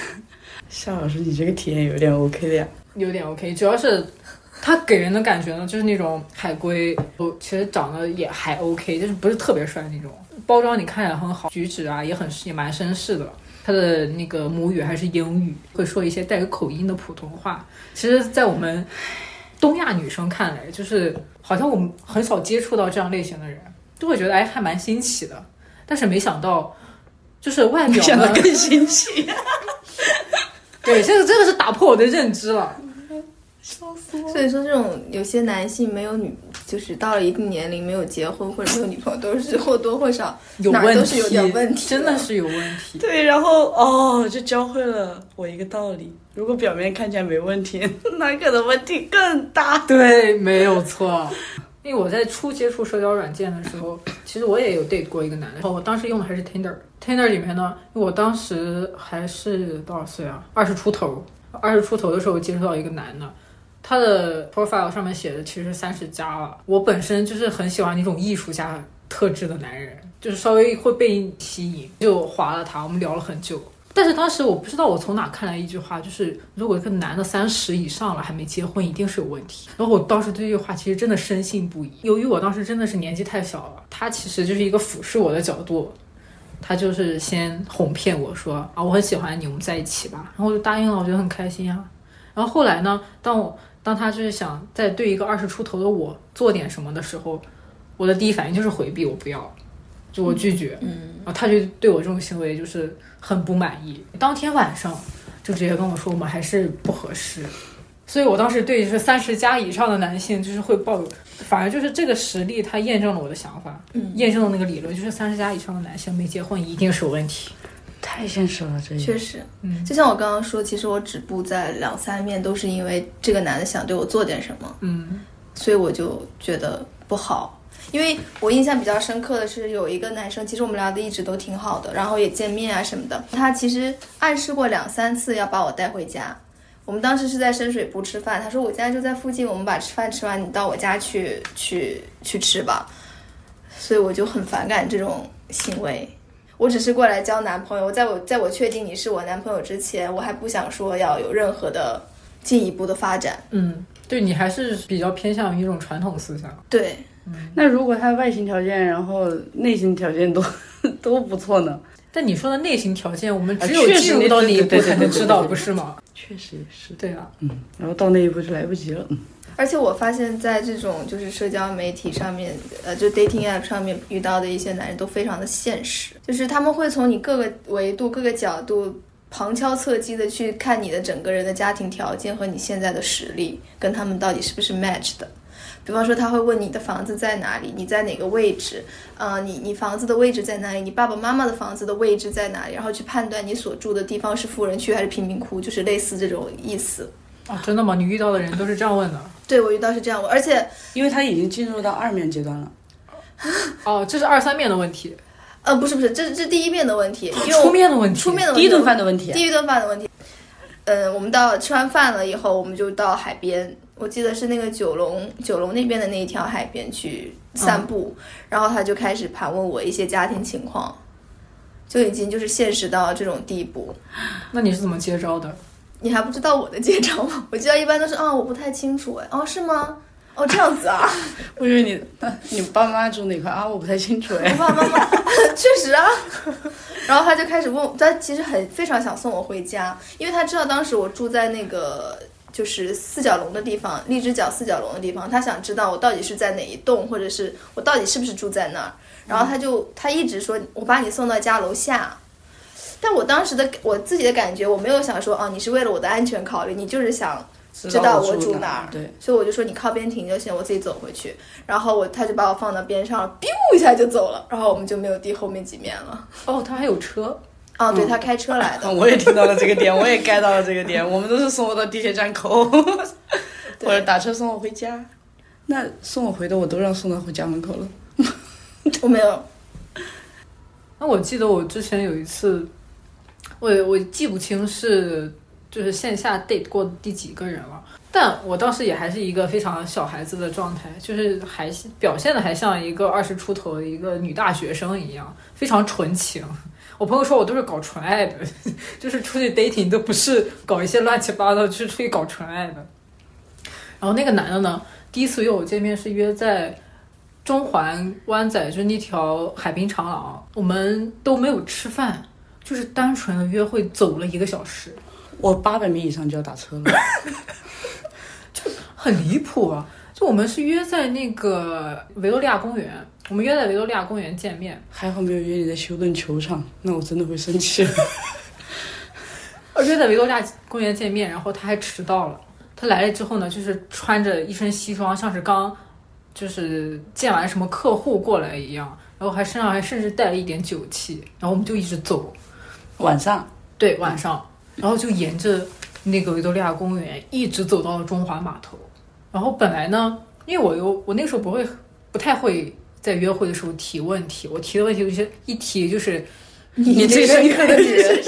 夏老师，你这个体验有点 OK 的呀。有点 OK，主要是他给人的感觉呢，就是那种海龟，我其实长得也还 OK，就是不是特别帅那种。包装你看起来很好，举止啊也很也蛮绅士的。他的那个母语还是英语，会说一些带有口音的普通话。其实，在我们东亚女生看来，就是好像我们很少接触到这样类型的人，就会觉得哎还蛮新奇的。但是没想到，就是外表呢想的，更新奇。对，这个真的是打破我的认知了。所以说这种有些男性没有女，就是到了一定年龄没有结婚或者没有女朋友，都是或多或少哪儿有问题，都是有点问题，真的是有问题。对，然后哦，就教会了我一个道理：如果表面看起来没问题，那可能问题更大。对，没有错。因为我在初接触社交软件的时候，其实我也有 date 过一个男的，我当时用的还是 Tinder。Tinder 里面呢，因为我当时还是多少岁啊？二十出头。二十出头的时候接触到一个男的，他的 profile 上面写的其实三十加了。我本身就是很喜欢那种艺术家特质的男人，就是稍微会被吸引，就划了他，我们聊了很久。但是当时我不知道我从哪看来一句话，就是如果这个男的三十以上了还没结婚，一定是有问题。然后我当时对这句话其实真的深信不疑。由于我当时真的是年纪太小了，他其实就是一个俯视我的角度，他就是先哄骗我说啊我很喜欢你，我们在一起吧。然后我就答应了，我觉得很开心啊。然后后来呢，当我当他就是想再对一个二十出头的我做点什么的时候，我的第一反应就是回避，我不要。就我拒绝，嗯，然后他就对我这种行为就是很不满意。当天晚上就直接跟我说我们还是不合适，所以我当时对就是三十加以上的男性就是会抱有，反而就是这个实例它验证了我的想法，嗯，验证了那个理论，就是三十加以上的男性没结婚一定是有问题。太现实了，这确实，嗯就像我刚刚说，其实我止步在两三面，都是因为这个男的想对我做点什么，嗯，所以我就觉得不好。因为我印象比较深刻的是有一个男生，其实我们聊的一直都挺好的，然后也见面啊什么的。他其实暗示过两三次要把我带回家。我们当时是在深水埗吃饭，他说我家就在附近，我们把吃饭吃完，你到我家去去去吃吧。所以我就很反感这种行为。我只是过来交男朋友，在我在我确定你是我男朋友之前，我还不想说要有任何的进一步的发展。嗯，对你还是比较偏向于一种传统思想。对，那如果他外形条件，然后内心条件都 都不错呢？但你说的内心条件，我们啊只有进入到那一步才能知道，不是吗？确实也是，对啊，嗯，然后到那一步就来不及了。嗯，而且我发现，在这种就是社交媒体上面，呃，就 dating app 上面遇到的一些男人都非常的现实，就是他们会从你各个维度、各个角度旁敲侧击的去看你的整个人的家庭条件和你现在的实力，跟他们到底是不是 match 的。比方说，他会问你的房子在哪里，你在哪个位置，呃，你你房子的位置在哪里，你爸爸妈妈的房子的位置在哪里，然后去判断你所住的地方是富人区还是贫民窟，就是类似这种意思。啊，真的吗？你遇到的人都是这样问的？对我遇到是这样问，而且因为他已经进入到二面阶段了。哦，这是二三面的问题，呃，不是不是，这这是第一面的问题，因为我出面的问题，出面的问题，第一顿饭的问题啊第一顿饭的问题。嗯，我们到吃完饭了以后，我们就到海边，我记得是那个九龙九龙那边的那一条海边去散步，然后他就开始盘问我一些家庭情况，就已经就是现实到这种地步。那你是怎么接招的？你还不知道我的介绍吗？我记得一般都是 啊、我不太清楚哎，哦是吗？哦这样子啊，我以为你你爸妈住哪块啊？我不太清楚哎我。爸爸妈妈 确实啊。然后他就开始问我，他其实很非常想送我回家，因为他知道当时我住在那个就是四角龙的地方，荔枝角四角龙的地方，他想知道我到底是在哪一栋，或者是我到底是不是住在那儿。然后他就他一直说我把你送到家楼下，但我当时的我自己的感觉，我没有想说哦，你是为了我的安全考虑，你就是想知道我住哪儿，对，所以我就说你靠边停就行，我自己走回去。然后我他就把我放到边上，biu 一下就走了，然后我们就没有第后面几面了。哦，他还有车，哦，对他开车来的，我也听到了这个点，我也 get 到了这个点。我们都是送我到地铁站口，或者打车送我回家。那送我回的我都让送到回家门口了。我没有。那我记得我之前有一次，我我记不清是就是线下 date 过第几个人了，但我当时也还是一个非常小孩子的状态，就是还表现的还像一个二十出头的一个女大学生一样，非常纯情。我朋友说我都是搞纯爱的，就是出去 dating 都不是搞一些乱七八糟，就是出去搞纯爱的。然后那个男的呢，第一次约我见面是约在中环湾仔，就是那条海滨长廊，我们都没有吃饭，就是单纯的约会，走了一个小时，我八百米以上就要打车了。就很离谱啊！就我们是约在那个维多利亚公园，我们约在维多利亚公园见面，还好没有约你在休顿球场，那我真的会生气。呃 约在维多利亚公园见面，然后他还迟到了。他来了之后呢，就是穿着一身西装，像是刚就是见完什么客户过来一样，然后还身上还甚至带了一点酒气，然后我们就一直走，晚上。对，晚上，然后就沿着那个维多利亚公园一直走到了中华码头。然后本来呢，因为我又我那个时候不会不太会在约会的时候提问题，我提的问题就是一提就是你 最深刻的女人，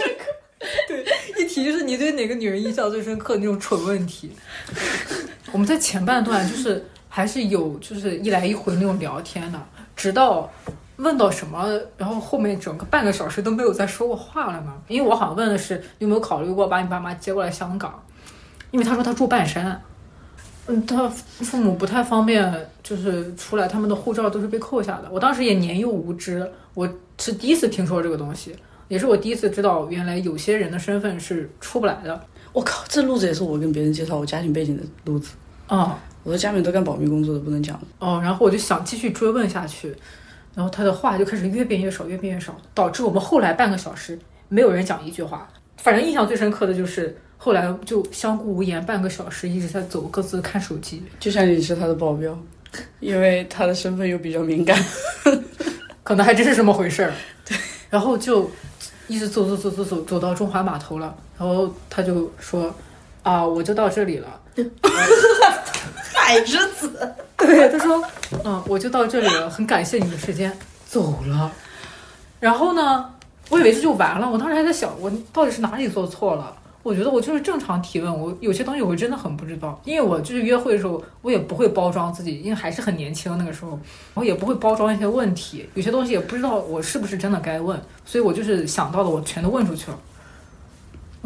一提就是你对哪个女人印象最深刻的那种蠢问题。我们在前半段就是还是有就是一来一回那种聊天的，直到问到什么，然后后面整个半个小时都没有再说过话了呢。因为我好像问的是你有没有考虑过把你爸妈接过来香港，因为他说他住半山。嗯，他父母不太方便，就是出来，他们的护照都是被扣下的。我当时也年幼无知，我是第一次听说这个东西，也是我第一次知道，原来有些人的身份是出不来的。我靠，这路子也是我跟别人介绍我家庭背景的路子。啊、我的家里面都干保密工作的，不能讲。哦，然后我就想继续追问下去，然后他的话就开始越变越少，越变越少，导致我们后来半个小时没有人讲一句话。反正印象最深刻的就是后来就相顾无言，半个小时一直在走，各自看手机。就像你是他的保镖，因为他的身份又比较敏感。可能还真是这么回事儿。对，然后就一直走走走走走走到中华码头了，然后他就说啊，我就到这里了。海之子，对，他说，嗯，我就到这里了，很感谢你的时间，走了。然后呢，我以为这就完了，我当时还在想，我到底是哪里做错了？我觉得我就是正常提问，我有些东西我真的很不知道，因为我就是约会的时候，我也不会包装自己，因为还是很年轻那个时候，我也不会包装一些问题，有些东西也不知道我是不是真的该问，所以我就是想到的，我全都问出去了。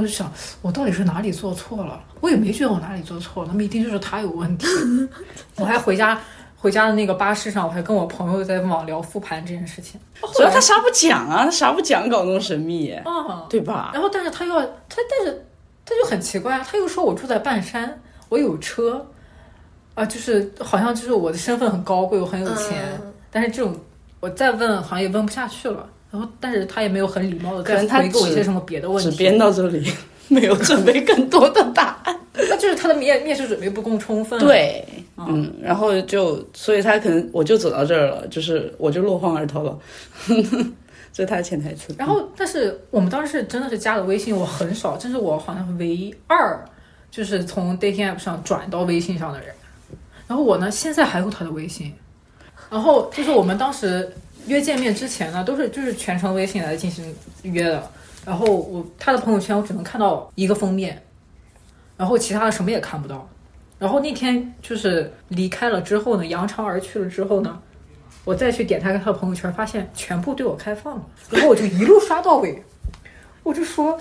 我就想，我到底是哪里做错了？我也没觉得我哪里做错了，那么一定就是他有问题。我还回家，回家的那个巴士上，我还跟我朋友在网聊复盘这件事情。主要他啥不讲啊，他啥不讲，搞那么神秘，啊，对吧？然后，但是他又要他，但是他就很奇怪啊，他又说我住在半山，我有车，啊，就是好像就是我的身份很高贵，我很有钱，嗯但是这种我再问好像也问不下去了。然后，但是他也没有很礼貌的可能他再回给我一些什么别的问题，只编到这里，没有准备更多的答案。那就是他的面面试准备不够充分。，对，嗯，然后就，所以他可能我就走到这儿了，就是我就落荒而逃了，这是他的潜台词。然后，但是我们当时真的是加了微信，我很少，这是我好像唯二就是从 dating app 上转到微信上的人。然后我呢，现在还有他的微信。然后就是我们当时约见面之前呢，都是就是全程微信来进行约的。然后我他的朋友圈我只能看到一个封面，然后其他的什么也看不到。然后那天就是离开了之后呢，扬长而去了之后呢，我再去点他他的朋友圈，发现全部对我开放了，然后我就一路刷到尾，我就说，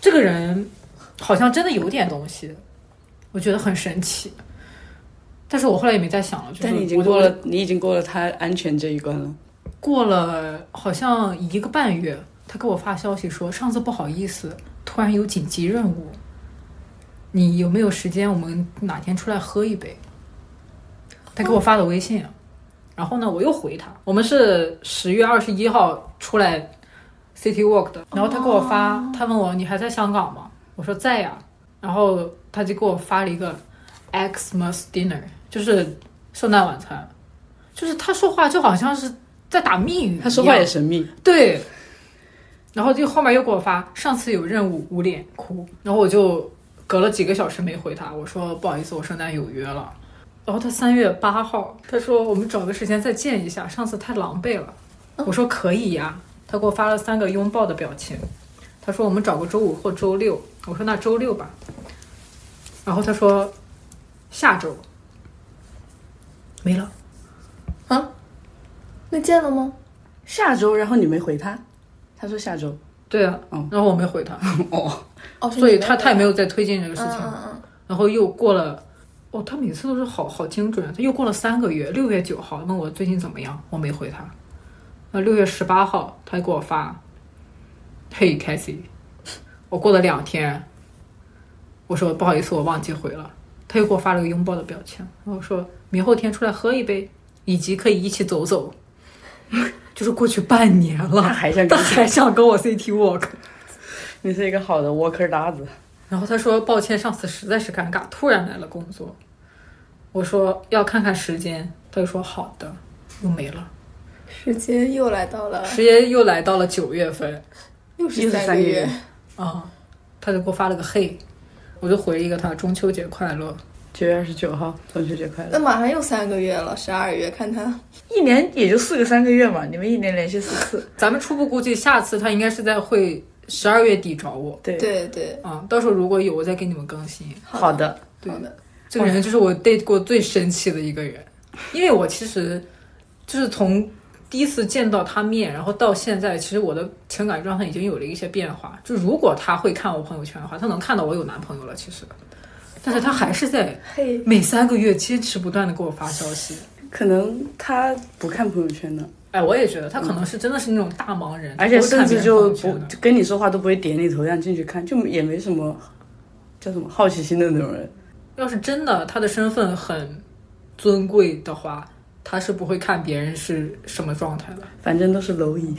这个人好像真的有点东西，我觉得很神奇。但是我后来也没再想了，就是但你已经过了，你已经过了他安全这一关了。过了好像一个半月，他给我发消息说，上次不好意思，突然有紧急任务，你有没有时间？我们哪天出来喝一杯？他给我发的微信，然后呢，我又回他，我们是十月二十一号出来 City Walk 的，然后他给我发，他问我你还在香港吗？我说在呀，然后他就给我发了一个 Xmas dinner，就是圣诞晚餐，就是他说话就好像是在打密语，他说话也神秘，对，然后就后面又给我发，上次有任务捂脸哭，然后我就隔了几个小时没回他，我说不好意思，我圣诞有约了。然后他三月八号，他说我们找个时间再见一下，上次太狼狈了。我说可以呀，他给我发了三个拥抱的表情。他说我们找个周五或周六，我说那周六吧。然后他说下周没了，啊，那见了吗？下周，然后你没回他，他说下周。对啊，嗯然后我没回他，哦，哦，所以他他也没有再推进这个事情。嗯嗯然后又过了，哦，他每次都是好好精准。他又过了三个月，六月九号问我最近怎么样，我没回他。那六月十八号他给我发，嘿 c a s i e 我过了两天，我说不好意思，我忘记回了。他又给我发了个拥抱的表情，然后说明后天出来喝一杯，以及可以一起走走。就是过去半年了，他还想他跟还想跟我 CT walk。你是一个好的 worker 搭子。然后他说：“抱歉，上次实在是尴尬，突然来了工作。”我说：“要看看时间。”他就说：“好的。”又没了。时间又来到了，时间又来到了九月份又是又是三个月三个月。啊，他就给我发了个嘿，我就回一个他中秋节快乐。九月二十九号，中秋节快乐。那马上又三个月了，十二月，看他一年也就四个三个月嘛，你们一年联系四次。咱们初步估计，下次他应该是在会十二月底找我对，对对，啊，到时候如果有，我再给你们更新。好的。好的，这个人就是我 date 过最生气的一个人，因为我其实就是从第一次见到他面，然后到现在，其实我的情感状态已经有了一些变化。就如果他会看我朋友圈的话，他能看到我有男朋友了，其实，但是他还是在嘿，每三个月坚持不断的给我发消息。可能他不看朋友圈的，哎，我也觉得他可能是真的是那种大忙人，而且甚至就不跟你说话都不会点你头像进去看，就也没什么叫什么好奇心的那种人。要是真的他的身份很尊贵的话，他是不会看别人是什么状态的。反正都是蝼蚁。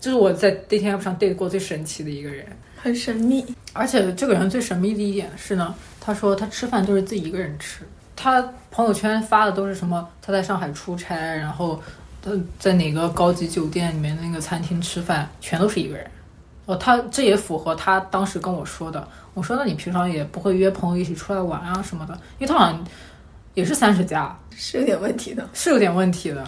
这是我在 dating app 上 date 过最神奇的一个人。很神秘。而且这个人最神秘的一点是呢，他说他吃饭都是自己一个人吃，他朋友圈发的都是什么他在上海出差，然后他在哪个高级酒店里面那个餐厅吃饭，全都是一个人。哦，他这也符合他当时跟我说的。我说那你平常也不会约朋友一起出来玩啊什么的，因为他好像也是三十加，是有点问题的。是有点问题的。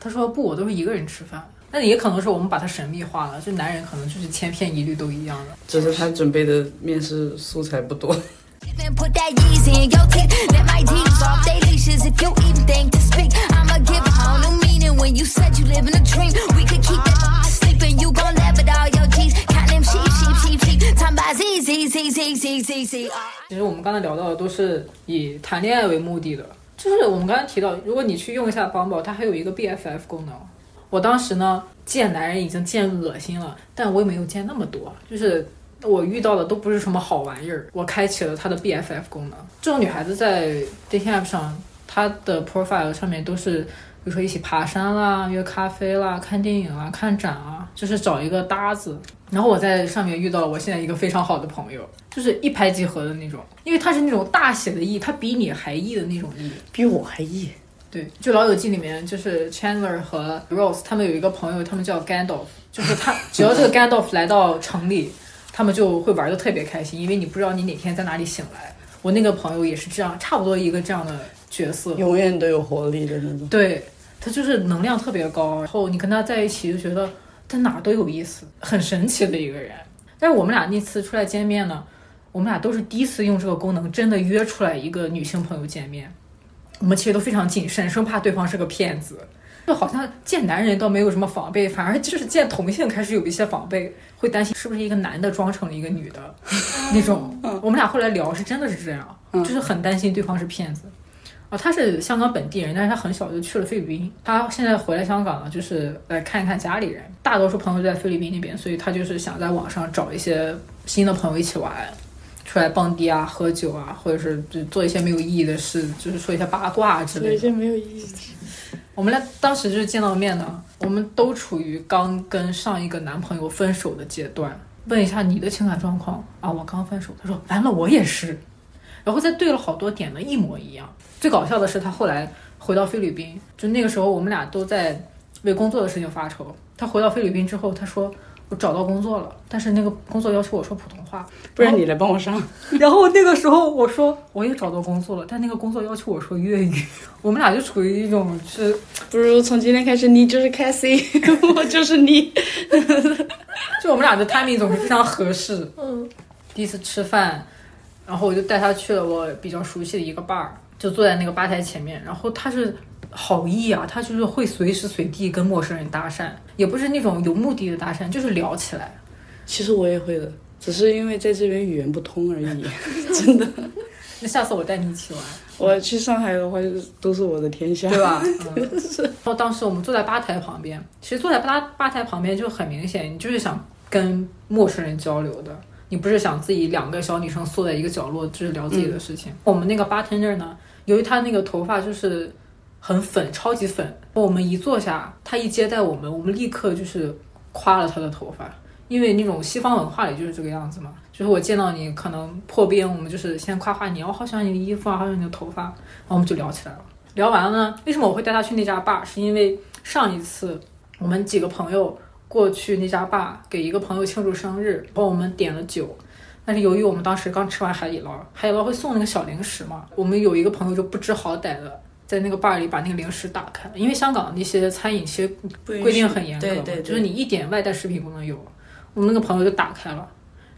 他说不，我都是一个人吃饭。那也可能是我们把他神秘化了，就男人可能就是千篇一律都一样的。只是他准备的面试素材不多。其实我们刚才聊到的都是以谈恋爱为目的的，就是我们刚才提到，如果你去用一下 Bumble，它还有一个 BFF 功能。我当时呢见男人已经见恶心了，但我也没有见那么多，就是我遇到的都不是什么好玩意儿。我开启了它的 BFF 功能。这种女孩子在 dating app 上，她的 profile 上面都是，比如说一起爬山啦、约咖啡啦、看电影啊、看展啊，就是找一个搭子。然后我在上面遇到了我现在一个非常好的朋友，就是一拍即合的那种，因为他是那种大写的 E，他比你还 E 的那种 E。比我还 E，对，就《老友记》里面，就是 Chandler 和 Rose 他们有一个朋友，他们叫 Gandalf，就是他只要这个 Gandalf 来到城里，他们就会玩的特别开心，因为你不知道你哪天在哪里醒来。我那个朋友也是这样，差不多一个这样的角色。永远都有活力的那种。对他就是能量特别高，然后你跟他在一起就觉得在哪儿都有意思，很神奇的一个人。但是我们俩那次出来见面呢，我们俩都是第一次用这个功能，真的约出来一个女性朋友见面。我们其实都非常谨慎，生怕对方是个骗子。就好像见男人倒没有什么防备，反而就是见同性开始有一些防备，会担心是不是一个男的装成了一个女的那种。我们俩后来聊是真的是这样，就是很担心对方是骗子。啊，他是香港本地人，但是他很小就去了菲律宾。他现在回来香港了，就是来看一看家里人。大多数朋友都在菲律宾那边，所以他就是想在网上找一些新的朋友一起玩，出来蹦迪啊、喝酒啊，或者是就做一些没有意义的事，就是说一些八卦啊之类的。做一些没有意义。我们俩当时就是见到面呢，我们都处于刚跟上一个男朋友分手的阶段。问一下你的情感状况啊，我刚分手。他说完了，我也是。然后再对了好多点的，一模一样。最搞笑的是，他后来回到菲律宾，就那个时候我们俩都在为工作的事情发愁。他回到菲律宾之后，他说我找到工作了，但是那个工作要求我说普通话，不然你来帮我上。然后那个时候我说我也找到工作了，但那个工作要求我说粤语。我们俩就处于一种是不如从今天开始，你就是 Cassie，我就是你。就我们俩的 timing 总是非常合适。嗯，第一次吃饭，然后我就带他去了我比较熟悉的一个 bar，就坐在那个吧台前面。然后他是好意啊，他就是会随时随地跟陌生人搭讪，也不是那种有目的的搭讪，就是聊起来。其实我也会的，只是因为在这边语言不通而已。真的，那下次我带你一起玩，我去上海的话，就都是我的天下，对吧？嗯、然后当时我们坐在吧台旁边，其实坐在吧吧台旁边就很明显，你就是想跟陌生人交流的。你不是想自己两个小女生缩在一个角落，就是聊自己的事情。我们那个 bartender 呢，由于他那个头发就是很粉，超级粉。我们一坐下，他一接待我们，我们立刻就是夸了他的头发，因为那种西方文化里就是这个样子嘛。就是我见到你可能破冰，我们就是先夸夸你，我好喜欢你的衣服啊，好喜欢你的头发，然后我们就聊起来了。聊完了呢，为什么我会带他去那家 bar？是因为上一次我们几个朋友。过去那家坝给一个朋友庆祝生日，帮我们点了酒，但是由于我们当时刚吃完海底捞，海底捞会送那个小零食嘛，我们有一个朋友就不知好歹的在那个 bar 里把那个零食打开了，因为香港的那些餐饮其实规定很严格，对对对就是你一点外带食品不能有。我们那个朋友就打开了，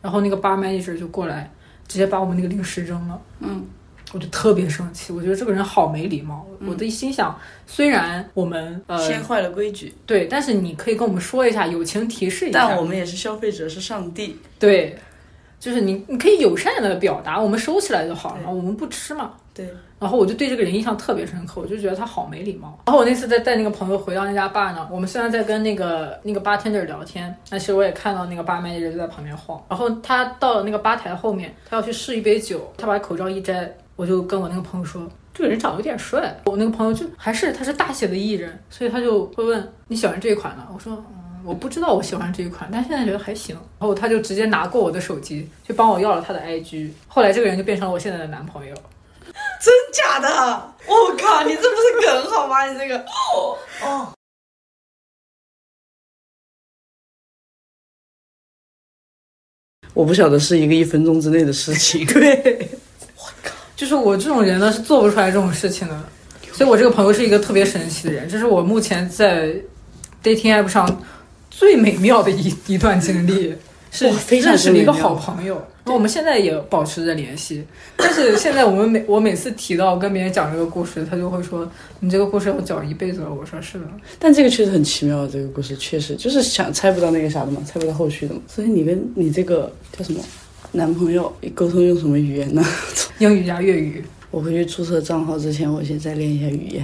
然后那个 bar manager 就过来，直接把我们那个零食扔了。嗯，我就特别生气，我觉得这个人好没礼貌。我的心想，虽然我们呃先坏了规矩，对，但是你可以跟我们说一下，友情提示一下。但我们也是消费者，是上帝。对，就是你你可以友善的表达，我们收起来就好了，我们不吃嘛。对，然后我就对这个人印象特别深刻，我就觉得他好没礼貌。然后我那次在带那个朋友回到那家 bar 呢，我们虽然在跟那个那个 bartender 聊天，但其实我也看到那个 bar manager 就在旁边晃。然后他到了那个吧台后面，他要去试一杯酒，他把口罩一摘，我就跟我那个朋友说。这个人长得有点帅，我那个朋友就还是他是大写的艺人，所以他就会问你喜欢这一款吗？我说嗯，我不知道我喜欢这一款，但现在觉得还行。然后他就直接拿过我的手机，就帮我要了他的 IG。后来这个人就变成了我现在的男朋友。真假的？我靠，你这不是梗好吗？你这个哦哦。我不晓得是一个一分钟之内的事情。对，我靠，就是我这种人呢是做不出来这种事情的，所以我这个朋友是一个特别神奇的人，这是我目前在 dating app 上最美妙的一一段经历，是认识了一个好朋友，我们现在也保持着联系，但是现在我们每我每次提到跟别人讲这个故事，他就会说你这个故事要讲一辈子了，我说是的，但这个确实很奇妙，这个故事确实就是想猜不到那个啥的嘛，猜不到后续的嘛。所以你跟你这个叫什么男朋友沟通用什么语言呢？英语加粤语。我回去注册账号之前，我先再练一下语言。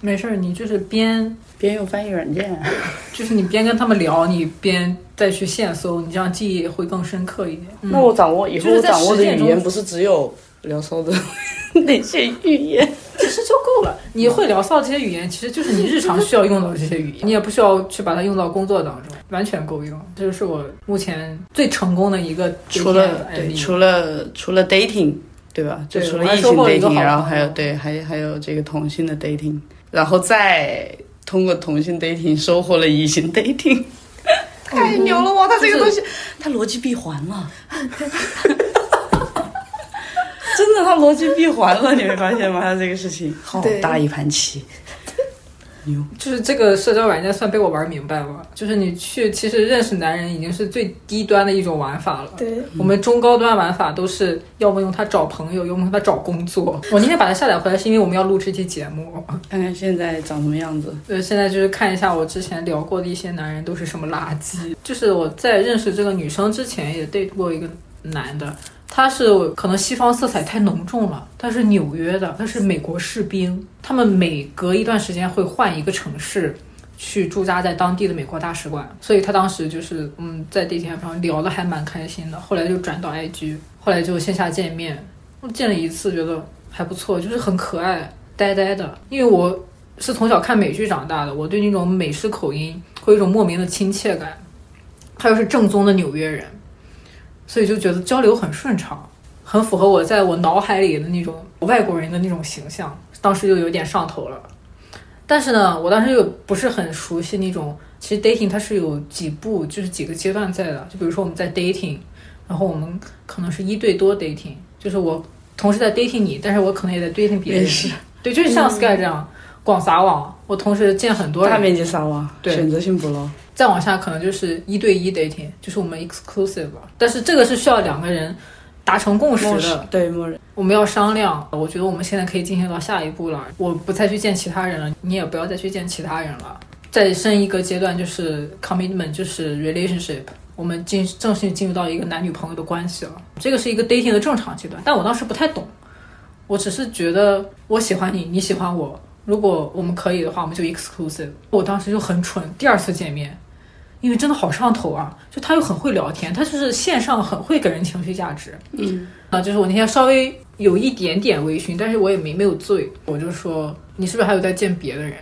没事儿，你就是边边用翻译软件，就是你边跟他们聊，你边再去现搜，你这样记忆会更深刻一点。嗯那我掌握以后我掌握的语言不是只有聊骚的 那些语言。其实就够了。你会聊骚这些语言，其实就是你日常需要用到的这些语言，你也不需要去把它用到工作当中，完全够用。这就是我目前最成功的一个除了对，除了除了 dating，对吧？就除了异性 dating，好然后还有对，还还有这个同性的 dating，然后再通过同性 dating 收获了异性 dating，太牛了哇！他这个东西，他逻辑闭环了。真的，他逻辑闭环了，你没发现吗？他这个事情好大一盘棋，牛。就是这个社交软件算被我玩明白了。就是你去，其实认识男人已经是最低端的一种玩法了。对，我们中高端玩法都是要么用它找朋友，要么用它找工作。我那天把它下载回来，是因为我们要录这期节目。看看现在长什么样子。呃，现在就是看一下我之前聊过的一些男人都是什么垃圾。就是我在认识这个女生之前，也 date 过一个男的，他是可能西方色彩太浓重了，他是纽约的，他是美国士兵，他们每隔一段时间会换一个城市。去驻扎在当地的美国大使馆，所以他当时就是嗯，在地铁上聊的还蛮开心的，后来就转到 IG，后来就线下见面，见了一次，觉得还不错，就是很可爱，呆呆的，因为我是从小看美剧长大的，我对那种美式口音会有一种莫名的亲切感。他又是正宗的纽约人，所以就觉得交流很顺畅，很符合我在我脑海里的那种外国人的那种形象。当时就有点上头了。但是呢，我当时又不是很熟悉那种，其实 dating 它是有几步，就是几个阶段在的。就比如说我们在 dating，然后我们可能是一对多 dating，就是我同时在 dating 你，但是我可能也在 dating 别人。对，就是像 Sky 这样、广撒网，我同时见很多人。大面积撒网，对选择性捕捞。再往下可能就是一对一 dating，就是我们 exclusive 了。但是这个是需要两个人达成共识的，对默认。我们要商量。我觉得我们现在可以进行到下一步了，我不再去见其他人了，你也不要再去见其他人了。再深一个阶段就是 commitment，就是 relationship。我们进正式进入到一个男女朋友的关系了，这个是一个 dating 的正常阶段。但我当时不太懂，我只是觉得我喜欢你，你喜欢我，如果我们可以的话，我们就 exclusive。我当时就很蠢，第二次见面，因为真的好上头啊！就他又很会聊天，他就是线上很会给人情绪价值。嗯，啊，就是我那天稍微有一点点微醺，但是我也没没有醉。我就说你是不是还有在见别的人？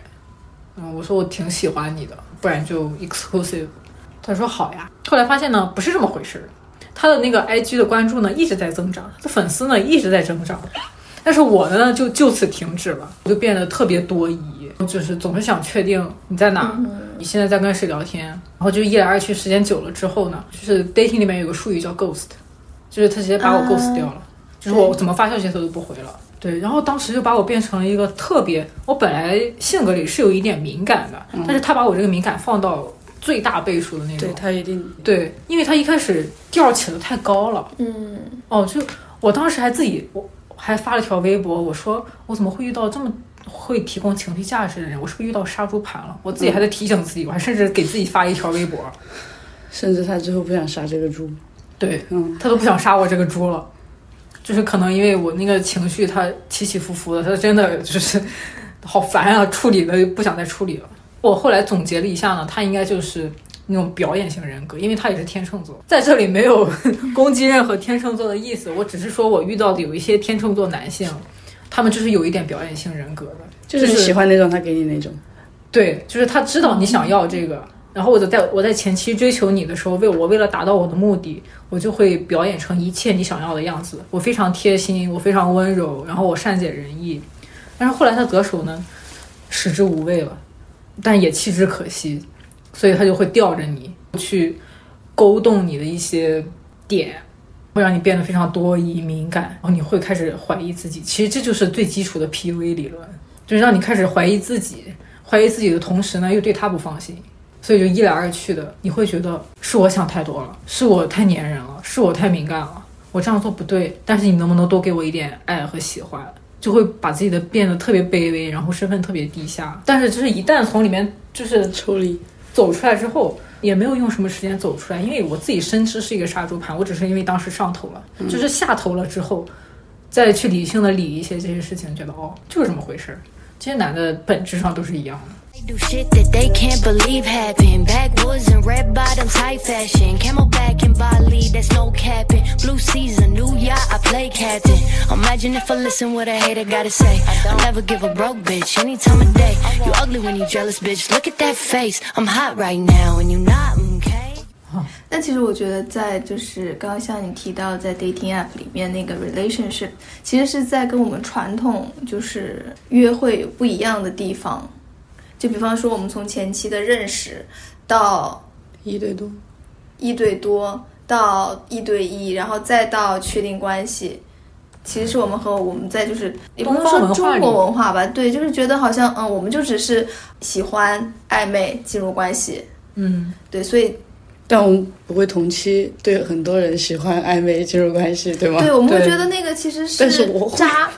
嗯，我说我挺喜欢你的，不然就 exclusive。他说好呀。后来发现呢，不是这么回事儿。他的那个 IG 的关注呢一直在增长，他的粉丝呢一直在增长，但是我的呢就就此停止了，我就变得特别多疑，就是总是想确定你在哪儿，你现在在跟谁聊天，然后就一来二去，时间久了之后呢，就是 dating 里面有个术语叫 ghost，就是他直接把我啊 ghost 掉了，就是我怎么发消息他都不回了。对，然后当时就把我变成了一个特别，我本来性格里是有一点敏感的，但是他把我这个敏感放到最大倍数的那种对。他一定对，因为他一开始调起的太高了。嗯，哦，就我当时还自己，我还发了条微博，我说我怎么会遇到这么会提供情绪价值的人？我是不是遇到杀猪盘了？我自己还在提醒自己，我还甚至给自己发一条微博，甚至他最后不想杀这个猪。对嗯，他都不想杀我这个猪了。就是可能因为我那个情绪，他起起伏伏的，他真的就是 好烦啊，处理的不想再处理了。我后来总结了一下呢，他应该就是那种表演型人格，因为他也是天秤座。在这里没有 攻击任何天秤座的意思，我只是说我遇到的有一些天秤座男性，他们就是有一点表演性人格的，就是你喜欢那种，他给你那种。对，就是他知道你想要这个，然后我就在我在前期追求你的时候，为我为了达到我的目的，我就会表演成一切你想要的样子。我非常贴心，我非常温柔，然后我善解人意。但是后来他得手呢，食之无味了，但也弃之可惜，所以他就会吊着你去勾动你的一些点，会让你变得非常多疑、敏感，然后你会开始怀疑自己。其实这就是最基础的 PUA 理论，就是让你开始怀疑自己，怀疑自己的同时呢，又对他不放心，所以就一来二去的，你会觉得是我想太多了，是我太粘人了，是我太敏感了，我这样做不对。但是你能不能多给我一点爱和喜欢？就会把自己的变得特别卑微，然后身份特别低下。但是就是一旦从里面就是抽离。走出来之后，也没有用什么时间走出来，因为我自己深知是一个杀猪盘，我只是因为当时上头了，就是下头了之后，再去理性的理一些这些事情，觉得哦，就是这么回事儿。这些男的本质上都是一样的。They do shit that they can't believe happened. Backwoods and red bottoms, high fashion. Camelback and Bali, that's no capping. Blue season, new yacht, I play captain. Imagine if I listen what a hater gotta say. I'll never give a broke bitch any time of day. You ugly when you jealous, bitch. Look at that face. I'm hot right now, and you not, okay? 但其实我觉得，在就是刚刚像你提到，在 dating app 里面那个 relationship，其实是在跟我们传统就是约会有不一样的地方。 就比方说，我们从前期的认识到一对多，一对多，到一对一，然后再到确定关系，其实是我们和我们在就是也不能说中国文化吧，对，就是觉得好像嗯，我们就只是喜欢暧昧进入关系，嗯，对，所以但我们不会同期对很多人喜欢暧昧进入关系，对吗？对，我们会觉得那个其实是渣，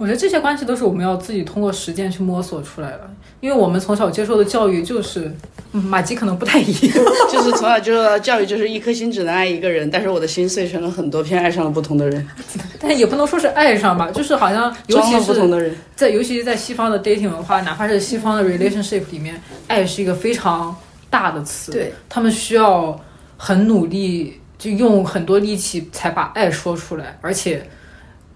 我觉得这些关系都是我们要自己通过实践去摸索出来的，因为我们从小接受的教育就是，嗯马吉可能不太一样。就是从小接受的教育，就是一颗心只能爱一个人，但是我的心碎成了很多片，爱上了不同的人，但也不能说是爱上吧，就是好像，尤其是不同的人。在尤其是在西方的 dating 文化，哪怕是西方的 relationship 里面，爱是一个非常大的词。对，他们需要很努力，就用很多力气才把爱说出来，而且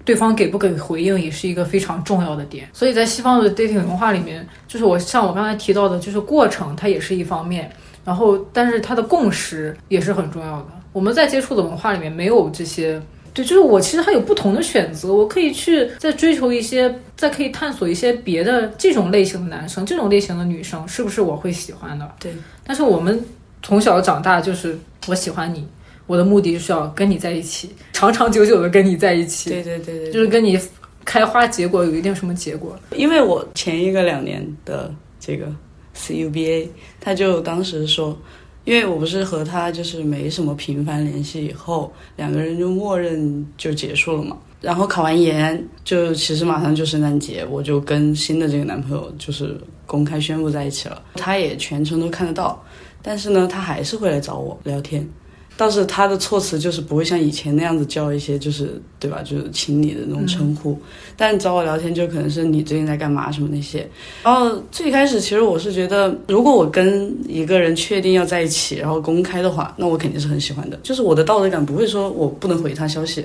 对方给不给回应也是一个非常重要的点。所以在西方的 dating 文化里面，就是我像我刚才提到的，就是过程它也是一方面，然后但是它的共识也是很重要的。我们在接触的文化里面没有这些。对，就是我其实还有不同的选择，我可以去再追求一些，再可以探索一些别的这种类型的男生，这种类型的女生，是不是我会喜欢的？对。但是我们从小长大就是我喜欢你，我的目的就是要跟你在一起，长长久久的跟你在一起，对对对对，就是跟你开花结果有一定什么结果。因为我前一个两年的这个 CUBA，他就当时说，因为我不是和他就是没什么频繁联系，以后两个人就默认就结束了嘛。然后考完研，就其实马上就圣诞节，我就跟新的这个男朋友就是公开宣布在一起了，他也全程都看得到，但是呢，他还是会来找我聊天。倒是他的措辞就是不会像以前那样子叫一些就是对吧，就是请你的那种称呼，但找我聊天就可能是你最近在干嘛什么那些。然后最开始其实我是觉得，如果我跟一个人确定要在一起，然后公开的话，那我肯定是很喜欢的。就是我的道德感不会说我不能回他消息，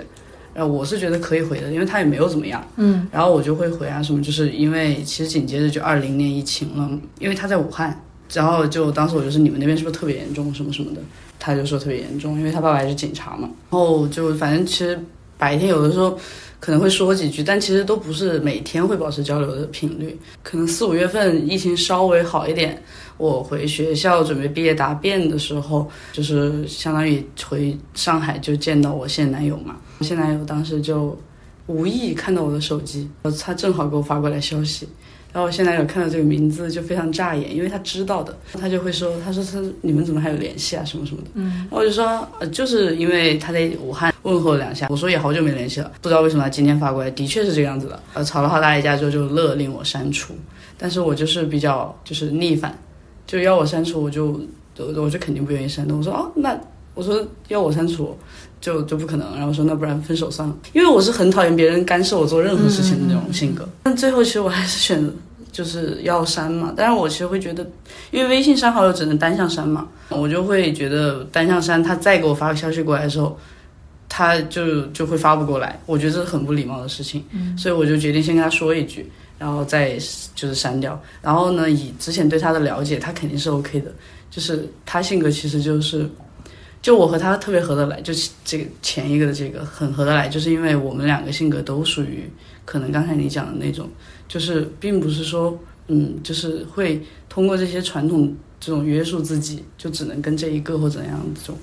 然后我是觉得可以回的，因为他也没有怎么样。嗯，然后我就会回啊什么，就是因为其实紧接着就二零年疫情了，因为他在武汉，然后就当时我就是你们那边是不是特别严重什么什么的，他就说特别严重，因为他爸爸也是警察嘛，然后就反正其实白天有的时候可能会说几句，但其实都不是每天会保持交流的频率，可能四五月份疫情稍微好一点，我回学校准备毕业答辩的时候，就是相当于回上海就见到我现男友嘛，现男友当时就无意看到我的手机，他正好给我发过来消息。然后我现在有看到这个名字就非常扎眼，因为他知道的，他就会说，他说他你们怎么还有联系啊？什么什么的，嗯，然后我就说，呃，就是因为他在武汉问候了两下，我说也好久没联系了，不知道为什么他今天发过来，的确是这个样子的，呃，吵了好大一架之后就勒令我删除，但是我就是比较就是逆反，就要我删除我就我我就肯定不愿意删的，我说哦那我说要我删除。就就不可能，然后说那不然分手算了，因为我是很讨厌别人干涉我做任何事情的那种性格。但最后其实我还是选择就是要删嘛，但是我其实会觉得，因为微信删好友只能单向删嘛，我就会觉得单向删，他再给我发个消息过来的时候，他就就会发不过来，我觉得这是很不礼貌的事情，所以我就决定先跟他说一句，然后再就是删掉。然后呢，以之前对他的了解，他肯定是 OK 的，就是他性格其实就是。就我和他特别合得来，就这个前一个的这个很合得来，就是因为我们两个性格都属于可能刚才你讲的那种，就是并不是说嗯，就是会通过这些传统这种约束自己，就只能跟这一个或怎样这种，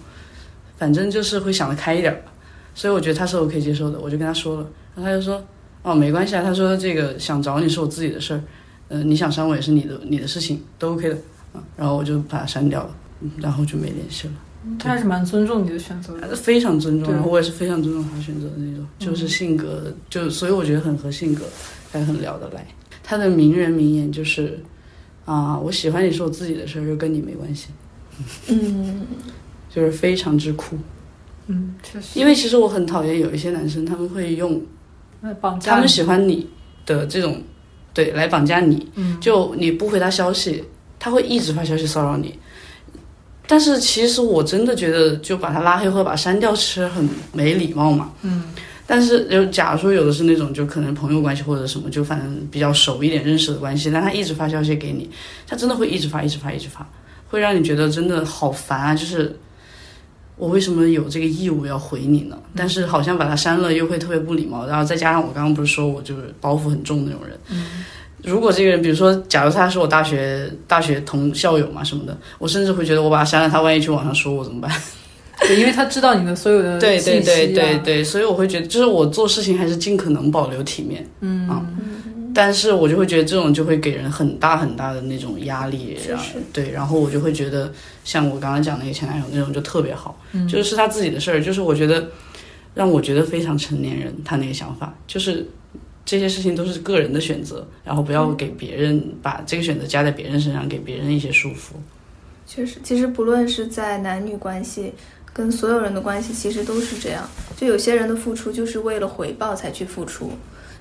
反正就是会想得开一点吧。所以我觉得他是我可以接受的，我就跟他说了，然后他就说哦没关系啊，他说这个想找你是我自己的事儿，嗯、你想删我也是你的你的事情，都 OK 的啊。然后我就把他删掉了，然后就没联系了。他还是蛮尊重你的选择的。非常尊重，对然后我也是非常尊重他选择的那种，就是性格，就所以我觉得很合性格，还很聊得来。他的名人名言就是啊，我喜欢你是我自己的事儿，又跟你没关系，嗯，就是非常之酷。嗯，确实，因为其实我很讨厌有一些男生，他们会用那绑架他们喜欢你的这种对来绑架你，嗯就你不回他消息，他会一直发消息骚扰你。但是其实我真的觉得，就把他拉黑或者把他删掉，其实很没礼貌嘛。嗯，但是就假如说有的是那种就可能朋友关系或者什么，就反正比较熟一点认识的关系，但他一直发消息给你，他真的会一直发一直发一直发，会让你觉得真的好烦啊！就是我为什么有这个义务要回你呢？但是好像把他删了又会特别不礼貌，然后再加上我刚刚不是说我就是包袱很重那种人。如果这个人，比如说，假如他是我大学大学同校友嘛什么的，我甚至会觉得我把他删了，他万一去网上说我怎么办？对，因为他知道你的所有的对对对对对，所以我会觉得，就是我做事情还是尽可能保留体面，嗯啊但是我就会觉得这种就会给人很大很大的那种压力，然后对，然后我就会觉得像我刚刚讲那个前男友那种就特别好，嗯就是是他自己的事儿，就是我觉得让我觉得非常成年人，他那个想法就是。这些事情都是个人的选择，然后不要给别人把这个选择加在别人身上，给别人一些束缚。确实，其实不论是在男女关系，跟所有人的关系，其实都是这样。就有些人的付出就是为了回报才去付出，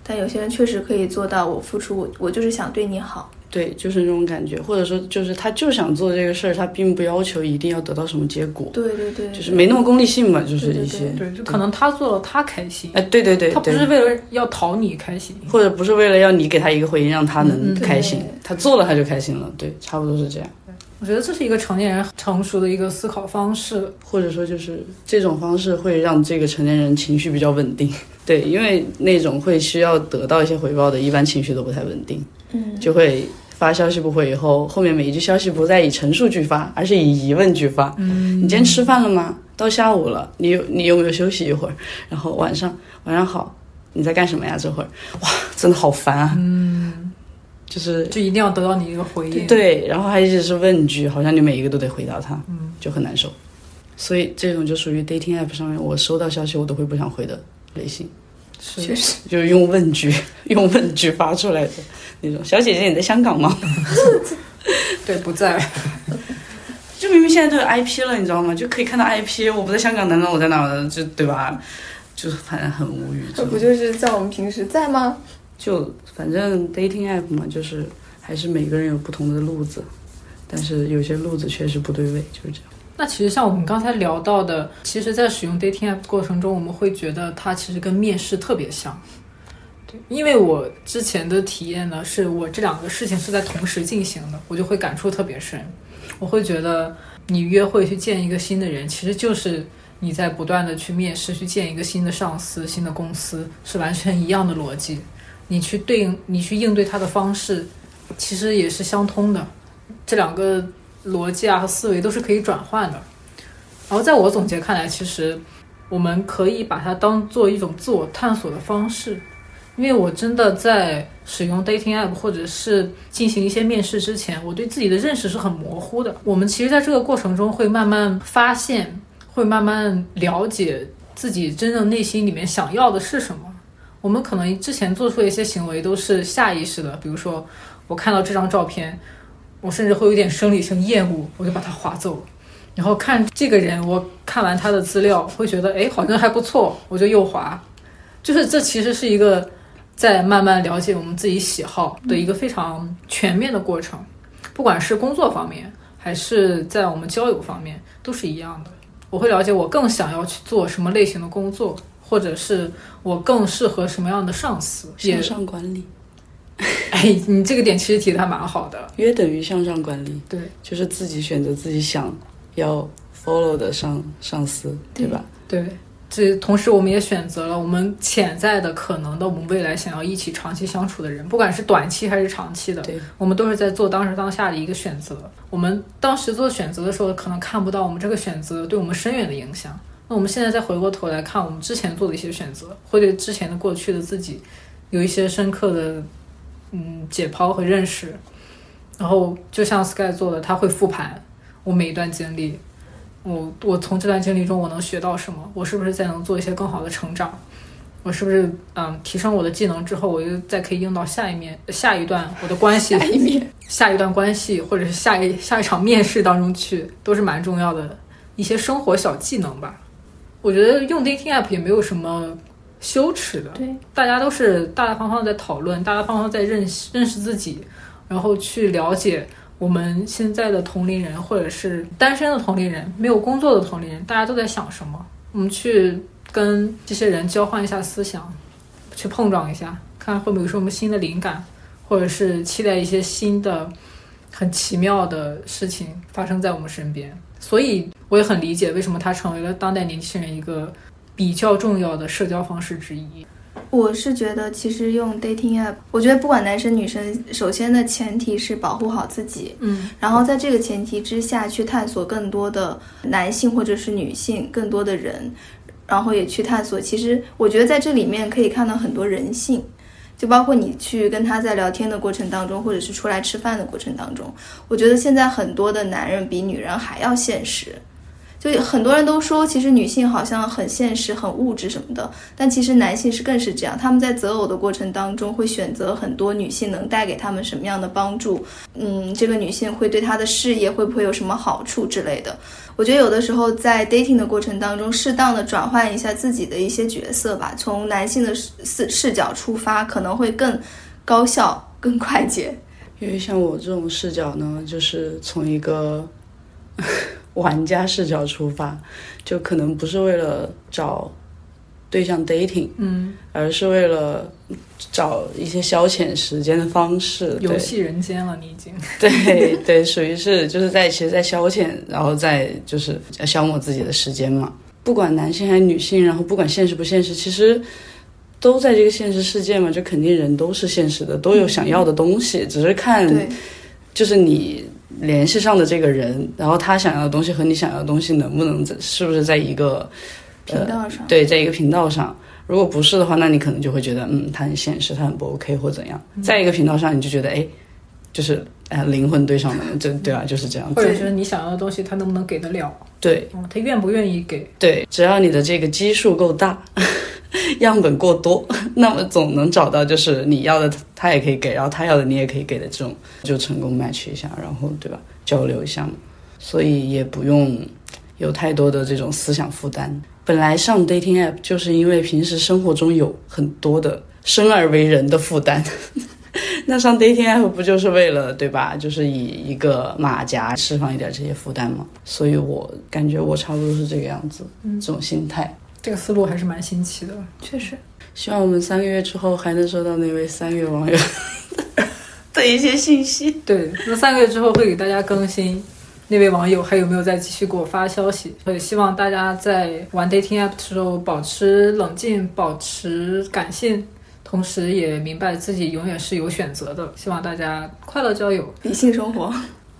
但有些人确实可以做到，我付出，我我就是想对你好。对，就是那种感觉，或者说就是他就想做这个事儿，他并不要求一定要得到什么结果，对对对，就是没那么功利性嘛，就是一些，对，就可能他做了他开心，哎，对对对他不，是为了要讨你开心。或者不是为了要你给他一个回应让他能开心，对他做了他就开心了，对，差不多是这样，我觉得这是一个成年人成熟的一个思考方式。或者说就是这种方式会让这个成年人情绪比较稳定，对，因为那种会需要得到一些回报的，一般情绪都不太稳定，嗯，就会。发消息不回以后，后面每一句消息不再以陈述句发，而是以疑问句发。嗯，你今天吃饭了吗？到下午了，你有你有没有休息一会儿？然后晚上晚上好，你在干什么呀？这会儿哇，真的好烦啊！嗯，就是就一定要得到你一个回应。对，然后还一直是问句，好像你每一个都得回答他，嗯，就很难受。所以这种就属于 dating app 上面，我收到消息我都会不想回的类型，是确实，就是用问句 用问句发出来的那种。小姐姐，你在香港吗？对不在。就明明现在都有 IP 了，你知道吗？就可以看到 IP，我不在香港，难道我在哪儿呢？就对吧？就是反正很无语。这不就是在我们平时在吗？就反正 dating app 嘛，就是还是每个人有不同的路子，但是有些路子确实不对位，就是这样。那其实像我们刚才聊到的，其实，在使用 dating app 过程中，我们会觉得它其实跟面试特别像。对，因为我之前的体验呢，是我这两个事情是在同时进行的，我就会感触特别深。我会觉得，你约会去见一个新的人，其实就是你在不断的去面试，去见一个新的上司、新的公司，是完全一样的逻辑。你去对应，你去应对他的方式，其实也是相通的。这两个逻辑啊和思维都是可以转换的。然后在我总结看来，其实我们可以把它当做一种自我探索的方式。因为我真的在使用 dating app 或者是进行一些面试之前，我对自己的认识是很模糊的。我们其实在这个过程中会慢慢发现，会慢慢了解自己真正内心里面想要的是什么。我们可能之前做出的一些行为都是下意识的，比如说我看到这张照片，我甚至会有点生理性厌恶，我就把它划走。然后看这个人，我看完他的资料，会觉得哎好像还不错，我就右滑。就是这其实是一个在慢慢了解我们自己喜好的一个非常全面的过程，不管是工作方面，还是在我们交友方面，都是一样的。我会了解我更想要去做什么类型的工作，或者是我更适合什么样的上司。也向上管理哎，你这个点其实提的还蛮好的。约等于向上管理，对，就是自己选择自己想要 follow 的上上司，对吧？对，这同时我们也选择了我们潜在的可能的我们未来想要一起长期相处的人，不管是短期还是长期的，对我们都是在做当时当下的一个选择。我们当时做选择的时候，可能看不到我们这个选择对我们深远的影响。那我们现在再回过头来看我们之前做的一些选择，会对之前的过去的自己有一些深刻的嗯解剖和认识。然后就像 Sky 做的，他会复盘我每一段经历，我我从这段经历中我能学到什么？我是不是再能做一些更好的成长？我是不是嗯提升我的技能之后，我又再可以用到下一面下一段我的关系下一面下一段关系，或者是下一下一场面试当中去，都是蛮重要的一些生活小技能吧。我觉得用 dating app 也没有什么羞耻的，对，大家都是大大方方地在讨论，大大方方地在认识认识自己，然后去了解我们现在的同龄人，或者是单身的同龄人，没有工作的同龄人，大家都在想什么？我们去跟这些人交换一下思想，去碰撞一下，看会不会有什么新的灵感，或者是期待一些新的、很奇妙的事情发生在我们身边。所以我也很理解为什么它成为了当代年轻人一个比较重要的社交方式之一。我是觉得，其实用 dating app，我觉得不管男生女生，首先的前提是保护好自己，嗯，然后在这个前提之下去探索更多的男性或者是女性，更多的人，然后也去探索。其实我觉得在这里面可以看到很多人性，就包括你去跟他在聊天的过程当中，或者是出来吃饭的过程当中，我觉得现在很多的男人比女人还要现实。所以很多人都说，其实女性好像很现实、很物质什么的，但其实男性是更是这样。他们在择偶的过程当中，会选择很多女性能带给他们什么样的帮助，嗯，这个女性会对他的事业会不会有什么好处之类的。我觉得有的时候在 dating 的过程当中，适当的转换一下自己的一些角色吧，从男性的视视角出发，可能会更高效、更快捷。因为像我这种视角呢，就是从一个玩家视角出发，就可能不是为了找对象 dating，嗯，而是为了找一些消遣时间的方式。游戏人间了，你已经。对对对，属于是就是在其实，在消遣，然后在就是消磨自己的时间嘛。不管男性还是女性，然后不管现实不现实，其实都在这个现实世界嘛，就肯定人都是现实的，都有想要的东西，只是看，就是你联系上的这个人，然后他想要的东西和你想要的东西能不能在是不是在一个频道上。对，在一个频道上。如果不是的话，那你可能就会觉得，嗯，他很现实，他很不 OK 或怎样。在一个频道上，你就觉得，哎，就是哎，灵魂对上了，这对啊，就是这样子。或者是你想要的东西，他能不能给得了？对嗯，他愿不愿意给？对，只要你的这个基数够大，样本过多，那么总能找到就是你要的，他也可以给，然后他要的你也可以给的这种，就成功 match 一下，然后对吧，交流一下嘛。所以也不用有太多的这种思想负担。本来上 dating app 就是因为平时生活中有很多的生而为人的负担，那上 dating app 不就是为了对吧？就是以一个马甲释放一点这些负担嘛。所以我感觉我差不多是这个样子，这种心态。这个思路还是蛮新奇的。确实，希望我们三个月之后还能收到那位三月网友 的一些信息。对，那三个月之后会给大家更新那位网友还有没有再继续给我发消息。所以希望大家在玩 dating app 的时候保持冷静，保持感性，同时也明白自己永远是有选择的。希望大家快乐交友。理性生活。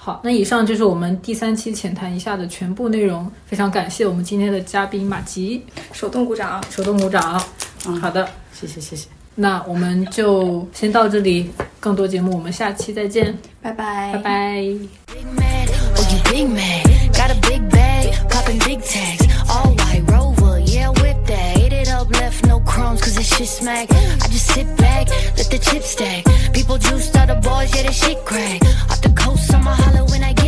好，那以上就是我们第三期浅谈一下的全部内容。非常感谢我们今天的嘉宾马吉，手动鼓掌。手动鼓掌。嗯好的，谢谢谢谢，那我们就先到这里，更多节目我们下期再见，拜拜，拜拜。Crumbs, cause this shit smack. I just sit back, let the chips stack. People juiced out the balls, yeah, that shit crack. Off the coast, I'ma holler when I get